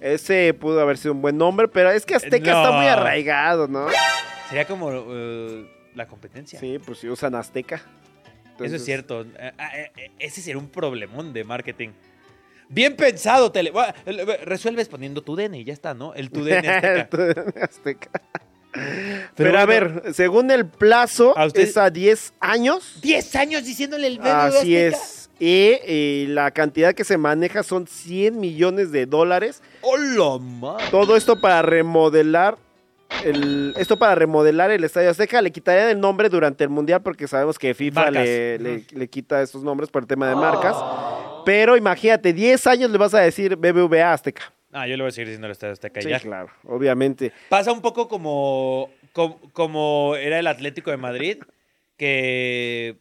Ese pudo haber sido un buen nombre, pero es que Azteca No. está muy arraigado, ¿no? Sería como eh, la competencia. Sí, pues si usan Azteca. Eso es cierto. Eh, eh, eh, ese sería un problemón de marketing. Bien pensado, tele. Resuelves poniendo tu DN y ya está, ¿no? El tu DN Azteca. Azteca. Pero, a bueno. ver, según el plazo, ¿A usted- es a 10 años. 10 años diciéndole el Así Azteca. es. Y, la cantidad que se maneja son 100 millones de dólares. ¡Hola, madre! Todo esto para remodelar el- esto para remodelar el Estadio Azteca, le quitarían el nombre durante el Mundial porque sabemos que FIFA le, le- le quita estos nombres por el tema de marcas. Pero imagínate, 10 años le vas a decir BBVA Azteca. Ah, yo le voy a seguir diciendo el Estadio Azteca Sí, ya. claro, obviamente. Pasa un poco como, como, como era el Atlético de Madrid, que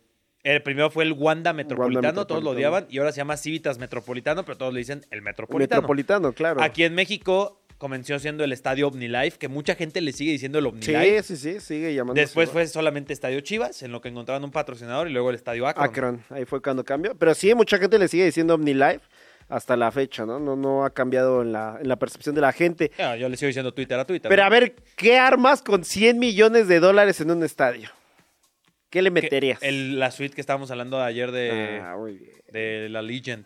el primero fue el Wanda Metropolitano, todos lo odiaban, y ahora se llama Civitas Metropolitano, pero todos le dicen el Metropolitano. Metropolitano, claro. Aquí en México comenzó siendo el Estadio OmniLife, que mucha gente le sigue diciendo el sí, OmniLife. sí, sí, sigue llamando. Después fue solamente Estadio Chivas, en lo que encontraron un patrocinador, y luego el Estadio Akron. Akron, ahí fue cuando cambió. Pero sí, mucha gente le sigue diciendo OmniLife hasta la fecha, ¿no? No, no ha cambiado en la, en la percepción de la gente. Ah, yo le sigo diciendo Twitter a Twitter. Pero ¿no? a ver, ¿qué armas con 100 millones de dólares en un estadio? ¿Qué le Que- meterías? el- la suite que estábamos hablando ayer de, Ah, muy bien. de la Legend.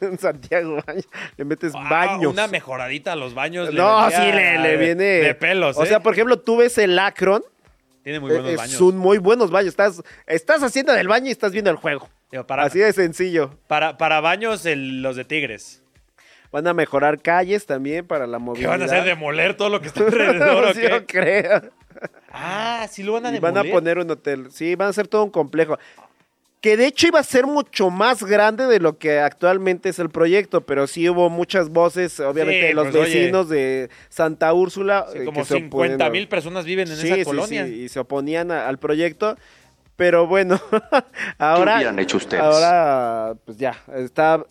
En Santiago. Le metes Ah, baños. Una mejoradita a los baños. no, sí, le, le de- viene. De pelos, O ¿eh? sea, por ejemplo, tú ves el Akron. Tiene muy buenos es baños. un muy buenos baños. Estás, estás haciendo del baño y estás viendo el juego. Digo, para, Así de sencillo. para, para baños, el- los de Tigres. Van a mejorar calles también para la ¿Qué movilidad. van a hacer? ¿Demoler todo lo que está alrededor Sí, qué? yo creo. Ah, sí lo van a Y demoler. van a poner un hotel. Sí, van a hacer todo un complejo. Que de hecho iba a ser mucho más grande de lo que actualmente es el proyecto, pero sí hubo muchas voces, obviamente, Sí, de los pues, oye. vecinos de Santa Úrsula. Sí, eh, como que se 50 oponían- mil personas viven en Sí, esa colonia. y se oponían a- al proyecto. Pero bueno, ahora. hubieran hecho ustedes? Ahora, pues ya, está.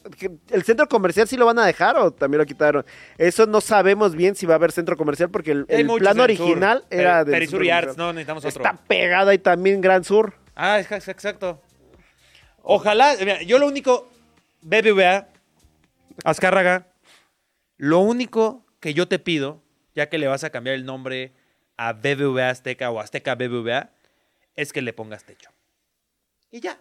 ¿El centro comercial sí lo van a dejar o también lo quitaron? Eso no sabemos bien si va a haber centro comercial porque el, el plan sur. original Peri- era de. Perisur y Arts, no, necesitamos otro. Está pegado ahí también Gran Sur. Ah, exacto. Ojalá, mira, yo lo único, BBVA, Azcárraga, lo único que yo te pido, ya que le vas a cambiar el nombre a BBVA Azteca o Azteca BBVA, es que le pongas techo. Y ya.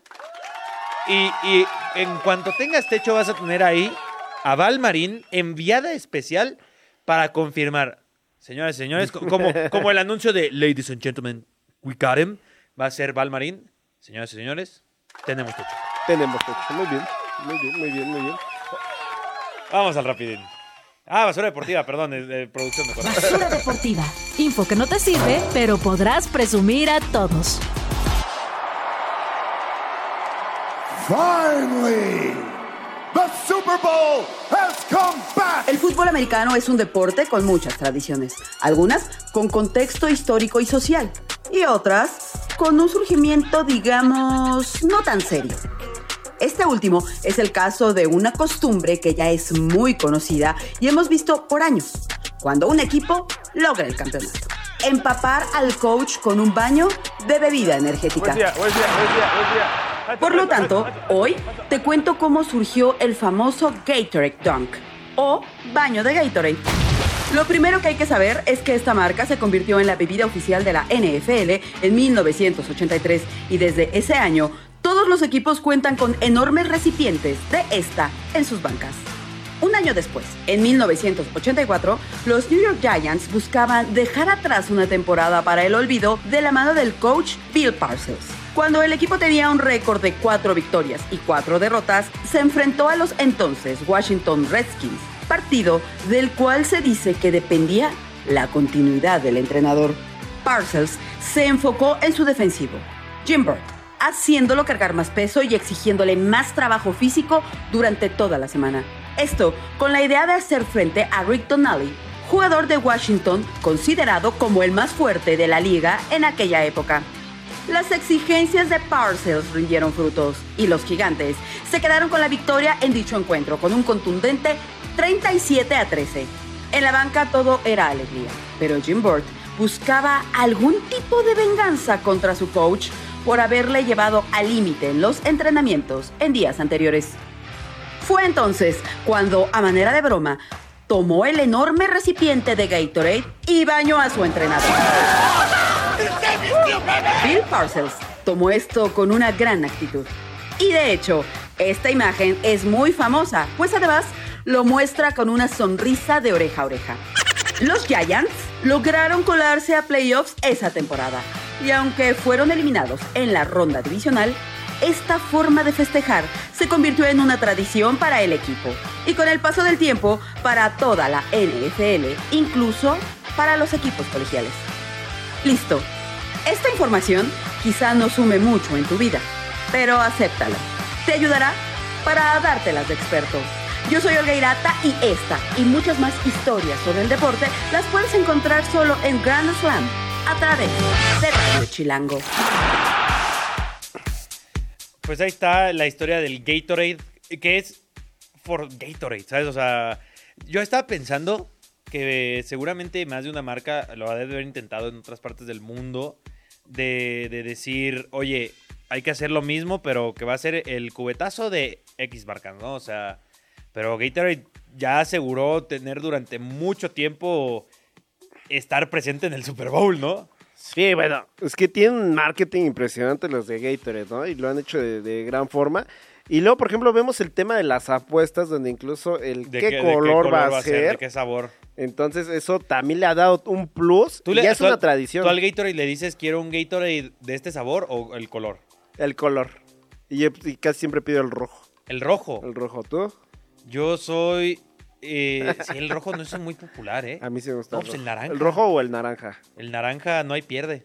Y, y en cuanto tengas techo vas a tener ahí a Valmarín enviada especial para confirmar. Señoras y señores, co- como, como el anuncio de Ladies and Gentlemen, we got him, va a ser Valmarín. Señoras y señores, tenemos techo. Tenemos techo. Muy bien, muy bien, muy bien, muy bien. Vamos al rapidín. Ah, basura deportiva, perdón, de, de producción. Basura deportiva. Info que no te sirve, pero podrás presumir a todos. Finally, the Super Bowl has come back. El fútbol americano es un deporte con muchas tradiciones, algunas con contexto histórico y social, y otras con un surgimiento, digamos, no tan serio. Este último es el caso de una costumbre que ya es muy conocida y hemos visto por años, cuando un equipo logra el campeonato. Empapar al coach con un baño de bebida energética. Por lo tanto, hoy te cuento cómo surgió el famoso Gatorade Dunk o baño de Gatorade. Lo primero que hay que saber es que esta marca se convirtió en la bebida oficial de la NFL en 1983 y desde ese año todos los equipos cuentan con enormes recipientes de esta en sus bancas. Un año después, en 1984, los New York Giants buscaban dejar atrás una temporada para el olvido de la mano del coach Bill Parcells. Cuando el equipo tenía un récord de cuatro victorias y cuatro derrotas, se enfrentó a los entonces Washington Redskins, partido del cual se dice que dependía la continuidad del entrenador. Parcells se enfocó en su defensivo, Jim Burt, haciéndolo cargar más peso y exigiéndole más trabajo físico durante toda la semana. Esto con la idea de hacer frente a Rick Donnelly, jugador de Washington considerado como el más fuerte de la liga en aquella época. Las exigencias de Parcells rindieron frutos y los gigantes se quedaron con la victoria en dicho encuentro con un contundente 37 a 13. En la banca todo era alegría, pero Jim Burt buscaba algún tipo de venganza contra su coach por haberle llevado al límite en los entrenamientos en días anteriores. Fue entonces cuando, a manera de broma, tomó el enorme recipiente de Gatorade y bañó a su entrenador. Bill Parcells tomó esto con una gran actitud. Y de hecho, esta imagen es muy famosa, pues además lo muestra con una sonrisa de oreja a oreja. Los Giants lograron colarse a playoffs esa temporada. Y aunque fueron eliminados en la ronda divisional, esta forma de festejar se convirtió en una tradición para el equipo y con el paso del tiempo para toda la NFL, incluso para los equipos colegiales. Listo. Esta información quizá no sume mucho en tu vida, pero acéptala. Te ayudará para dártelas de experto. Yo soy Olga Irata y esta y muchas más historias sobre el deporte las puedes encontrar solo en Grand Slam a través de Radio Chilango. Pues ahí está la historia del Gatorade, que es for Gatorade, ¿sabes? O sea, yo estaba pensando que seguramente más de una marca lo ha de haber intentado en otras partes del mundo, de, de decir, oye, hay que hacer lo mismo, pero que va a ser el cubetazo de X marca, ¿no? O sea, pero Gatorade ya aseguró tener durante mucho tiempo estar presente en el Super Bowl, ¿no? Sí, bueno, es que tienen marketing impresionante los de Gatorade, ¿no? Y lo han hecho de, de gran forma. Y luego, por ejemplo, vemos el tema de las apuestas, donde incluso el ¿De qué, qué- color, va a ser. ¿De qué sabor? Entonces, eso también le ha dado un plus. ¿Tú y le- ya es tú una tradición. ¿Tú al Gatorade le dices quiero un Gatorade de este sabor o el color? El color. Y, casi siempre pido el rojo. El rojo. El rojo, ¿tú? Yo soy... Eh, sí, el rojo no es muy popular, ¿eh? A mí sí me gusta. No, pues el naranja. ¿El rojo o el naranja? El naranja no hay pierde.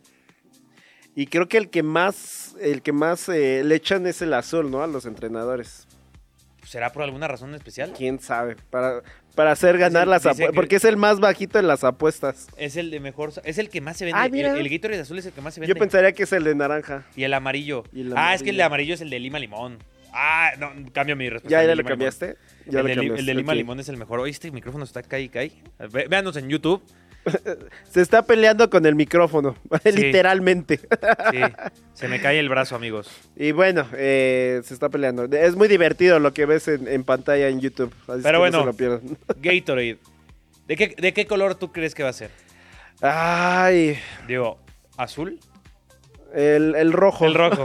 Y creo que el que más, el que más eh, le echan es el azul, ¿no? A los entrenadores. ¿Será por alguna razón especial? ¿Quién sabe? Para, para hacer ganar el- las apuestas. que- Porque es el más bajito en las apuestas. Es el de mejor... Es el que más se vende. Ah, mira. El, el Gatorade azul es el que más se vende. Yo pensaría que es el de naranja. Y el amarillo. Y el Ah, es que el de amarillo. es el de lima limón. Ah, no, cambio mi respuesta. ¿Ya, ya lo cambiaste? Ya el, lo de, li- cambiaste, el de lima limón es el mejor. Oye, este micrófono está cae. Ve- Véanos en YouTube. Se está peleando con el micrófono, literalmente. Sí, se me cae el brazo, amigos. Y bueno, eh, se está peleando. Es muy divertido lo que ves en, en pantalla en YouTube. así Pero no bueno. se lo pierdan. Gatorade. ¿De qué, ¿De qué color tú crees que va a ser? Ay, Digo, ¿azul? el, el rojo. El rojo.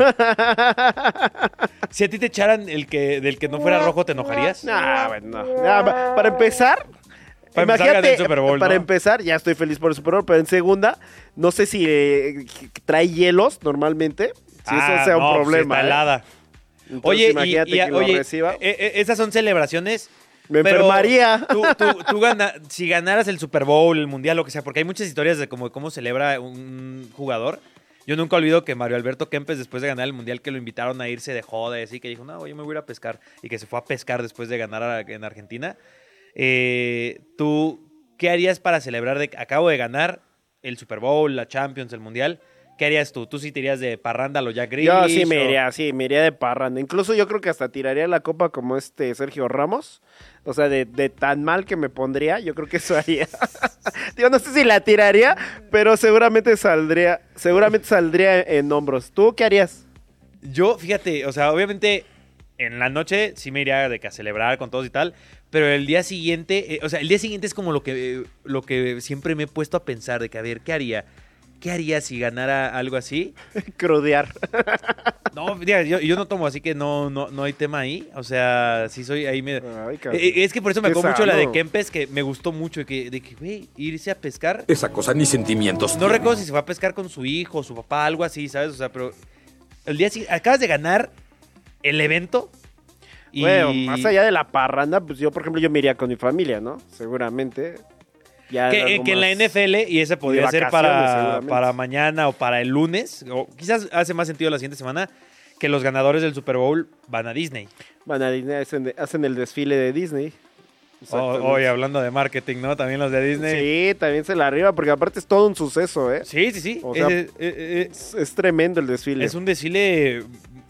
Si a ti te echaran el que del que no fuera rojo, ¿te enojarías? Nah, bueno, no. Nah, pa- para empezar, Para empezar, imagínate, el Super Bowl, para ¿no? empezar, ya estoy feliz por el Super Bowl, pero en segunda, no sé si eh, trae hielos normalmente, si Ah, eso sea un pues problema. está ¿eh? helada. Entonces, Oye, imagínate y, que lo oye, reciba. eh, esas son celebraciones. Me pero enfermaría. Tú, tú- tú gana- si ganaras el Super Bowl, el Mundial, lo que sea, porque hay muchas historias de cómo, cómo celebra un jugador. Yo nunca olvido que Mario Alberto Kempes, después de ganar el Mundial, que lo invitaron a irse de joda y así, que dijo, no, yo me voy a ir a pescar. Y que se fue a pescar después de ganar a- en Argentina. Eh, ¿Tú qué harías para celebrar? De, acabo de ganar el Super Bowl, la Champions, el Mundial. ¿Qué harías tú? ¿Tú sí te irías de parranda lo Jack Yo Grealish, sí me o- iría, sí, me iría de parranda. Incluso yo creo que hasta tiraría la copa como este Sergio Ramos. O sea, de, de tan mal que me pondría, yo creo que eso haría. Digo, no sé si la tiraría, pero seguramente saldría, seguramente saldría en hombros. ¿Tú qué harías? Yo, fíjate, o sea, obviamente en la noche sí me iría de que a celebrar con todos y tal, pero el día siguiente, eh, o sea, el día siguiente es como lo que, lo que siempre me he puesto a pensar de que, a ver, ¿qué haría? ¿Qué haría si ganara algo así? Crudear. No, diga, yo, yo no tomo, así que no, no, no hay tema ahí. O sea, sí soy ahí me... Ay, cabrón. Eh, es que por eso me acuerdo mucho la de. Kempes, que me gustó mucho, de que, de que, güey, irse a pescar. Esa cosa ni sentimientos. No recuerdo si se fue a pescar con su hijo, su papá, algo así, ¿sabes? O sea, pero el día siguiente, acabas de ganar el evento. Y... Bueno, más allá de la parranda, pues yo, por ejemplo, yo me iría con mi familia, ¿no? Seguramente. Ya Que, en la NFL, y ese podría ser para, para mañana o para el lunes, o quizás hace más sentido la siguiente semana, que los ganadores del Super Bowl van a Disney. Van a Disney, hacen, hacen el desfile de Disney. Hoy hablando de marketing, ¿no? También los de Disney. Sí, también se la arriba, porque aparte es todo un suceso, ¿eh? Sí, sí, sí. O sea, Es, es tremendo el desfile. es un desfile,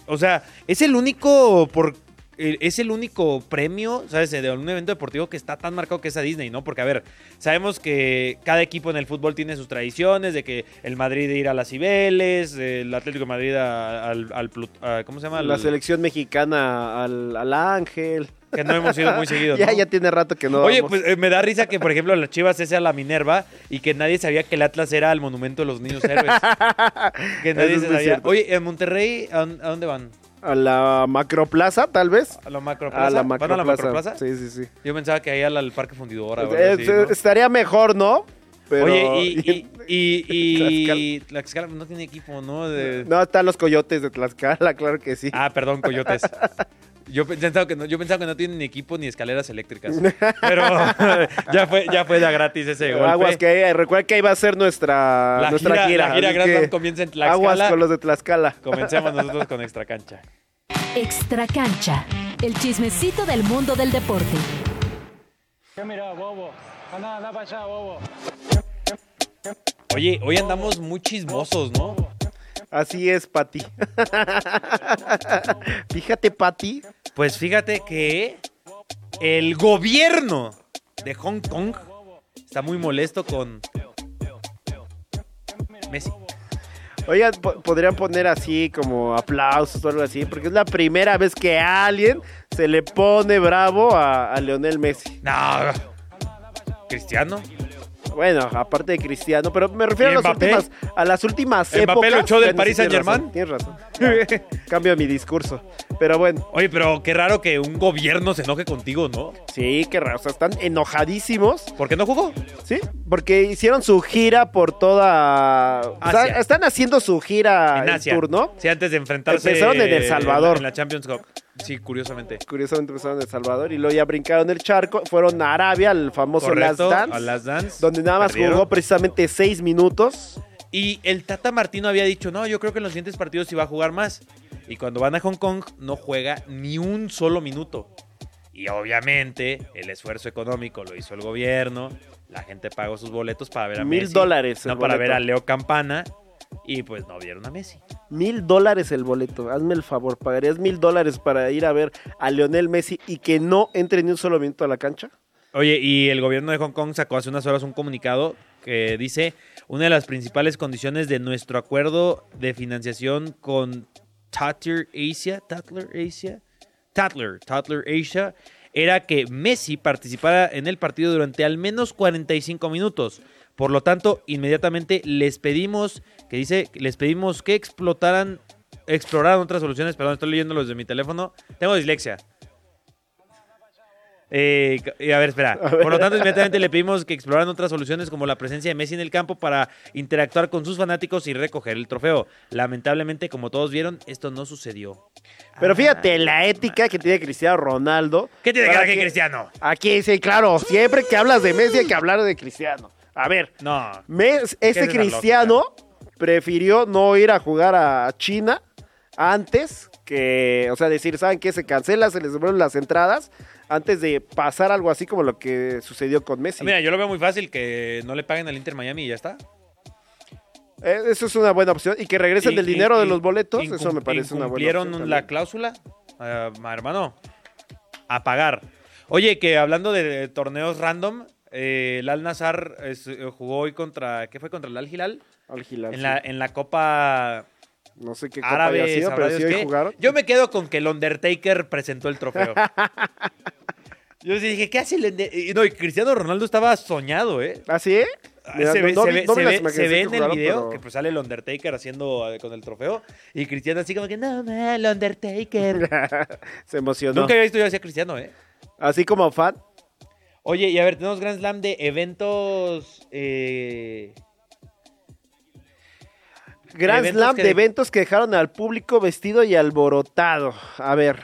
o sea, es el único por es el único premio, ¿sabes? De un evento deportivo que está tan marcado que es a Disney, ¿no? Porque, a ver, sabemos que cada equipo en el fútbol tiene sus tradiciones, de que el Madrid ir a las Cibeles, el Atlético de Madrid a- al, al a- ¿cómo se llama? La Al- selección mexicana al, al Ángel. Que no hemos ido muy seguido, ya, ¿no? ya tiene rato que no Oye, vamos. pues eh, me da risa que, por ejemplo, las Chivas ese a la Minerva y que nadie sabía que el Atlas era el monumento de los niños héroes. que nadie se sabía. cierto. Oye, en Monterrey, ¿a, dónde- a dónde van? A la Macroplaza, tal vez. ¿A la Macroplaza? A la ¿Van a la Macroplaza. Macroplaza? Sí, sí, sí. Yo pensaba que ahí al, al Parque Fundidora. o algo así, se- ¿no? Estaría mejor, ¿no? Pero... Oye, y, y, y, y Tlaxcala no tiene equipo, ¿no? De- No, están los coyotes de Tlaxcala, claro que sí. Ah, perdón, Coyotes. Yo pensaba que no, yo pensaba que no tienen ni equipo ni escaleras eléctricas. Pero ya fue, ya fue de gratis ese golpe. Aguas que recuerda que ahí va a ser nuestra La nuestra gira- gira. la gira así Grand que Slam comienza en Tlaxcala. Aguas con los de Tlaxcala. Comencemos nosotros con extra cancha. Extra cancha. El chismecito del mundo del deporte. ¿Qué mira, bobo? Anda, anda para allá, bobo. Oye, hoy andamos muy chismosos, ¿no? Así es, Pati. Fíjate, Pati. Pues fíjate que el gobierno de Hong Kong está muy molesto con Messi. Oigan, po- podrían poner así como aplausos o algo así, porque es la primera vez que alguien se le pone bravo a, a Leonel Messi. No. Cristiano. Bueno, aparte de Cristiano, pero me refiero a ¿Y las Mbappé? últimas, a las últimas ¿Mbappé épocas. lo echó del Paris sí, tienes Saint-Germain? razón, Tienes razón. Cambio mi discurso. Pero bueno. Oye, pero qué raro que un gobierno se enoje contigo, ¿no? Sí, qué raro. O sea, están enojadísimos. ¿Por qué no jugó? Sí, porque hicieron su gira por toda. o sea, Asia. están haciendo su gira En en Asia. tour, ¿no? Sí, antes de enfrentarse. Empezaron en El Salvador. En la Champions Cup. Sí, curiosamente. Curiosamente empezaron en El Salvador y luego ya brincaron el charco. Fueron a Arabia, al famoso Correcto, Last Dance. a Last Dance. Donde nada más Perdieron. jugó precisamente seis minutos. Y el Tata Martino había dicho, no, yo creo que en los siguientes partidos sí va a jugar más. Y cuando van a Hong Kong no juega ni un solo minuto. Y obviamente el esfuerzo económico lo hizo el gobierno. La gente pagó sus boletos para ver a Mil Messi. dólares No para boleto. ver a Leo Campana. Y pues no vieron a Messi. Mil dólares el boleto. Hazme el favor. ¿Pagarías mil dólares para ir a ver a Lionel Messi y que no entre ni un solo minuto a la cancha? Oye, y el gobierno de Hong Kong sacó hace unas horas un comunicado que dice una de las principales condiciones de nuestro acuerdo de financiación con Tatler Asia, Tatler Asia, Tatler, Tatler Asia, era que Messi participara en el partido durante al menos 45 minutos. Por lo tanto, inmediatamente les pedimos, que dice, les pedimos que explotaran, exploraran otras soluciones. Perdón, estoy leyendo los de mi teléfono. Tengo dislexia. Eh, a ver, espera. Por lo tanto, inmediatamente le pedimos que exploraran otras soluciones como la presencia de Messi en el campo para interactuar con sus fanáticos y recoger el trofeo. Lamentablemente, como todos vieron, esto no sucedió. Pero fíjate la ética que tiene Cristiano Ronaldo. ¿Qué tiene que ver Cristiano? Aquí sí, claro. Siempre que hablas de Messi hay que hablar de Cristiano. A ver, No. Mes- ¿Qué este Cristiano prefirió no ir a jugar a China antes que, o sea, decir, ¿saben qué? Se cancela, se les devuelven las entradas antes de pasar algo así como lo que sucedió con Messi. Mira, yo lo veo muy fácil que no le paguen al Inter Miami y ya está. Eh, Eso es una buena opción. Y que regresen Y- del y- dinero de y- los boletos, incum- eso me parece una buena ¿Incumplieron opción. la también. cláusula? Eh, hermano, a pagar. Oye, que hablando de torneos random, eh, el Al Nazar es- eh, jugó hoy contra, ¿qué fue? ¿Contra el Al Hilal? Al Hilal, En sí. la, en la Copa No sé qué copa Árabe, haya sido, sabrá pero sí Dios hoy qué. jugaron. Yo me quedo con que el Undertaker presentó el trofeo. Yo dije, ¿qué hace el Under- y No, y Cristiano Ronaldo estaba soñado, ¿eh? ¿Ah, sí? Se ve, no- se no ve- vi- no se vi las ve- imágenes, se sé ve que en el video pero- que pues sale el Undertaker haciendo eh, con el trofeo y Cristiano así como que, no, man, el Undertaker. Se emocionó. Nunca había visto yo así a Cristiano, ¿eh? Así como fan. Oye, y a ver, tenemos Grand Slam de eventos... Eh... Grand Eventos Slam de eventos que dejaron al público vestido y alborotado. A ver.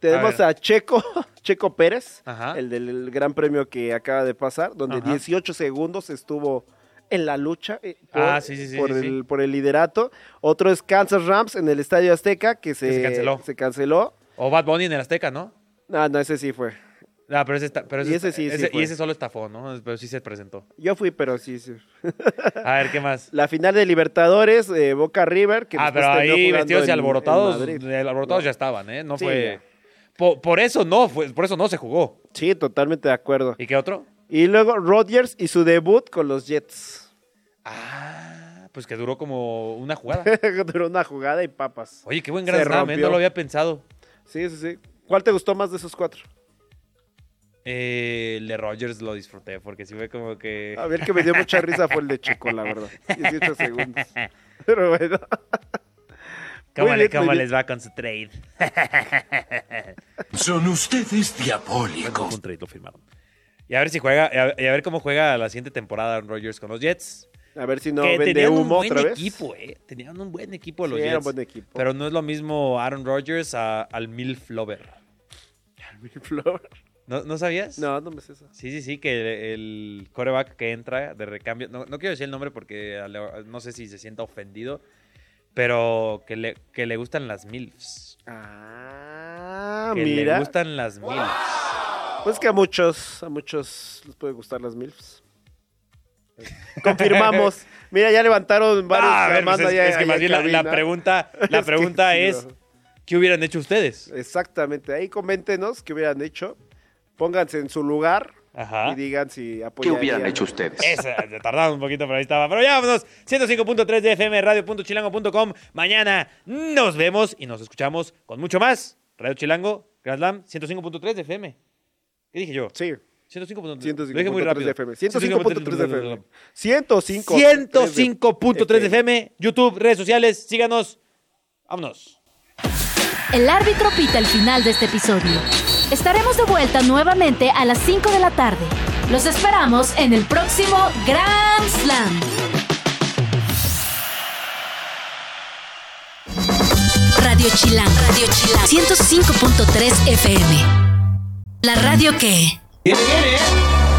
Tenemos a, Checo, Checo Pérez, Ajá. el del gran premio que acaba de pasar, donde Ajá. 18 segundos estuvo en la lucha eh, por, Ah, sí, sí, sí, por el, por el liderato. Otro es Kansas Rams en el Estadio Azteca, que se, se canceló. se canceló. O Bad Bunny en el Azteca, ¿no? Ah, no, ese sí fue. Ah, pero ese, está- pero Y ese sí, sí ese- fue. y ese solo estafó, ¿no? Pero sí se presentó. Yo fui, pero sí, sí. A ver, ¿qué más? La final de Libertadores, eh, Boca River. Que ah, pero ahí vestidos y alborotados, de alborotados No. ya estaban, ¿eh? No Sí, fue... Po- Por, eso no, fue, por eso no se jugó. Sí, totalmente de acuerdo. ¿Y qué otro? Y luego Rodgers y su debut con los Jets. Ah, pues que duró como una jugada. Duró una jugada y papas. Oye, qué buen gran slam, ¿eh? rompió. No lo había pensado. Sí, sí, sí. ¿Cuál te gustó más de esos cuatro? Eh, el de Rogers lo disfruté porque sí fue como que... A ver, que me dio mucha risa fue el de Checo, la verdad. 18 segundos. Pero bueno. ¿Cómo, Muy le- bien, cómo muy les va con su trade? Son ustedes diabólicos. Un trade lo firmaron. Y a ver si juega, y a, y a ver cómo juega la siguiente temporada Aaron Rodgers con los Jets. A ver si no que vende tenían un humo buen otra vez. equipo, eh. Tenían un buen equipo los Sí, era un Jets. buen equipo. Pero no es lo mismo Aaron Rodgers a- al Milf Lover. ¿No, ¿No sabías? No, no me sé eso. Sí, sí, sí, que el coreback que entra de recambio, no, no quiero decir el nombre porque no sé si se sienta ofendido, pero que le, que le gustan las MILFs. Ah, que mira. le gustan las MILFs. Pues que a muchos, a muchos les puede gustar las MILFs. Confirmamos. Mira, ya levantaron varios Ah, a ver, pues es, es que más en bien la, pregunta, la Es que pregunta es. ¿qué hubieran hecho ustedes? Exactamente. Ahí coméntenos qué hubieran hecho. Pónganse en su lugar Ajá. y digan si apoyarían. Esa, tardamos un poquito, pero ahí estaba. Pero ya vámonos. 105.3 de FM, radio.chilango.com. Mañana nos vemos y nos escuchamos con mucho más. Radio Chilango, Grand Slam, 105.3 de FM. ¿Qué dije yo? Sí. 105.3. Lo dije muy 105.3 rápido. de FM. 105.3 de FM. 105. 105.3 de FM. YouTube, redes sociales, síganos. Vámonos. El árbitro pita el final de este episodio. Estaremos de vuelta nuevamente a las 5 de la tarde. Los esperamos en el próximo Grand Slam. Radio Chilán, Radio Chilán, 105.3 FM. La radio que... Viene, viene.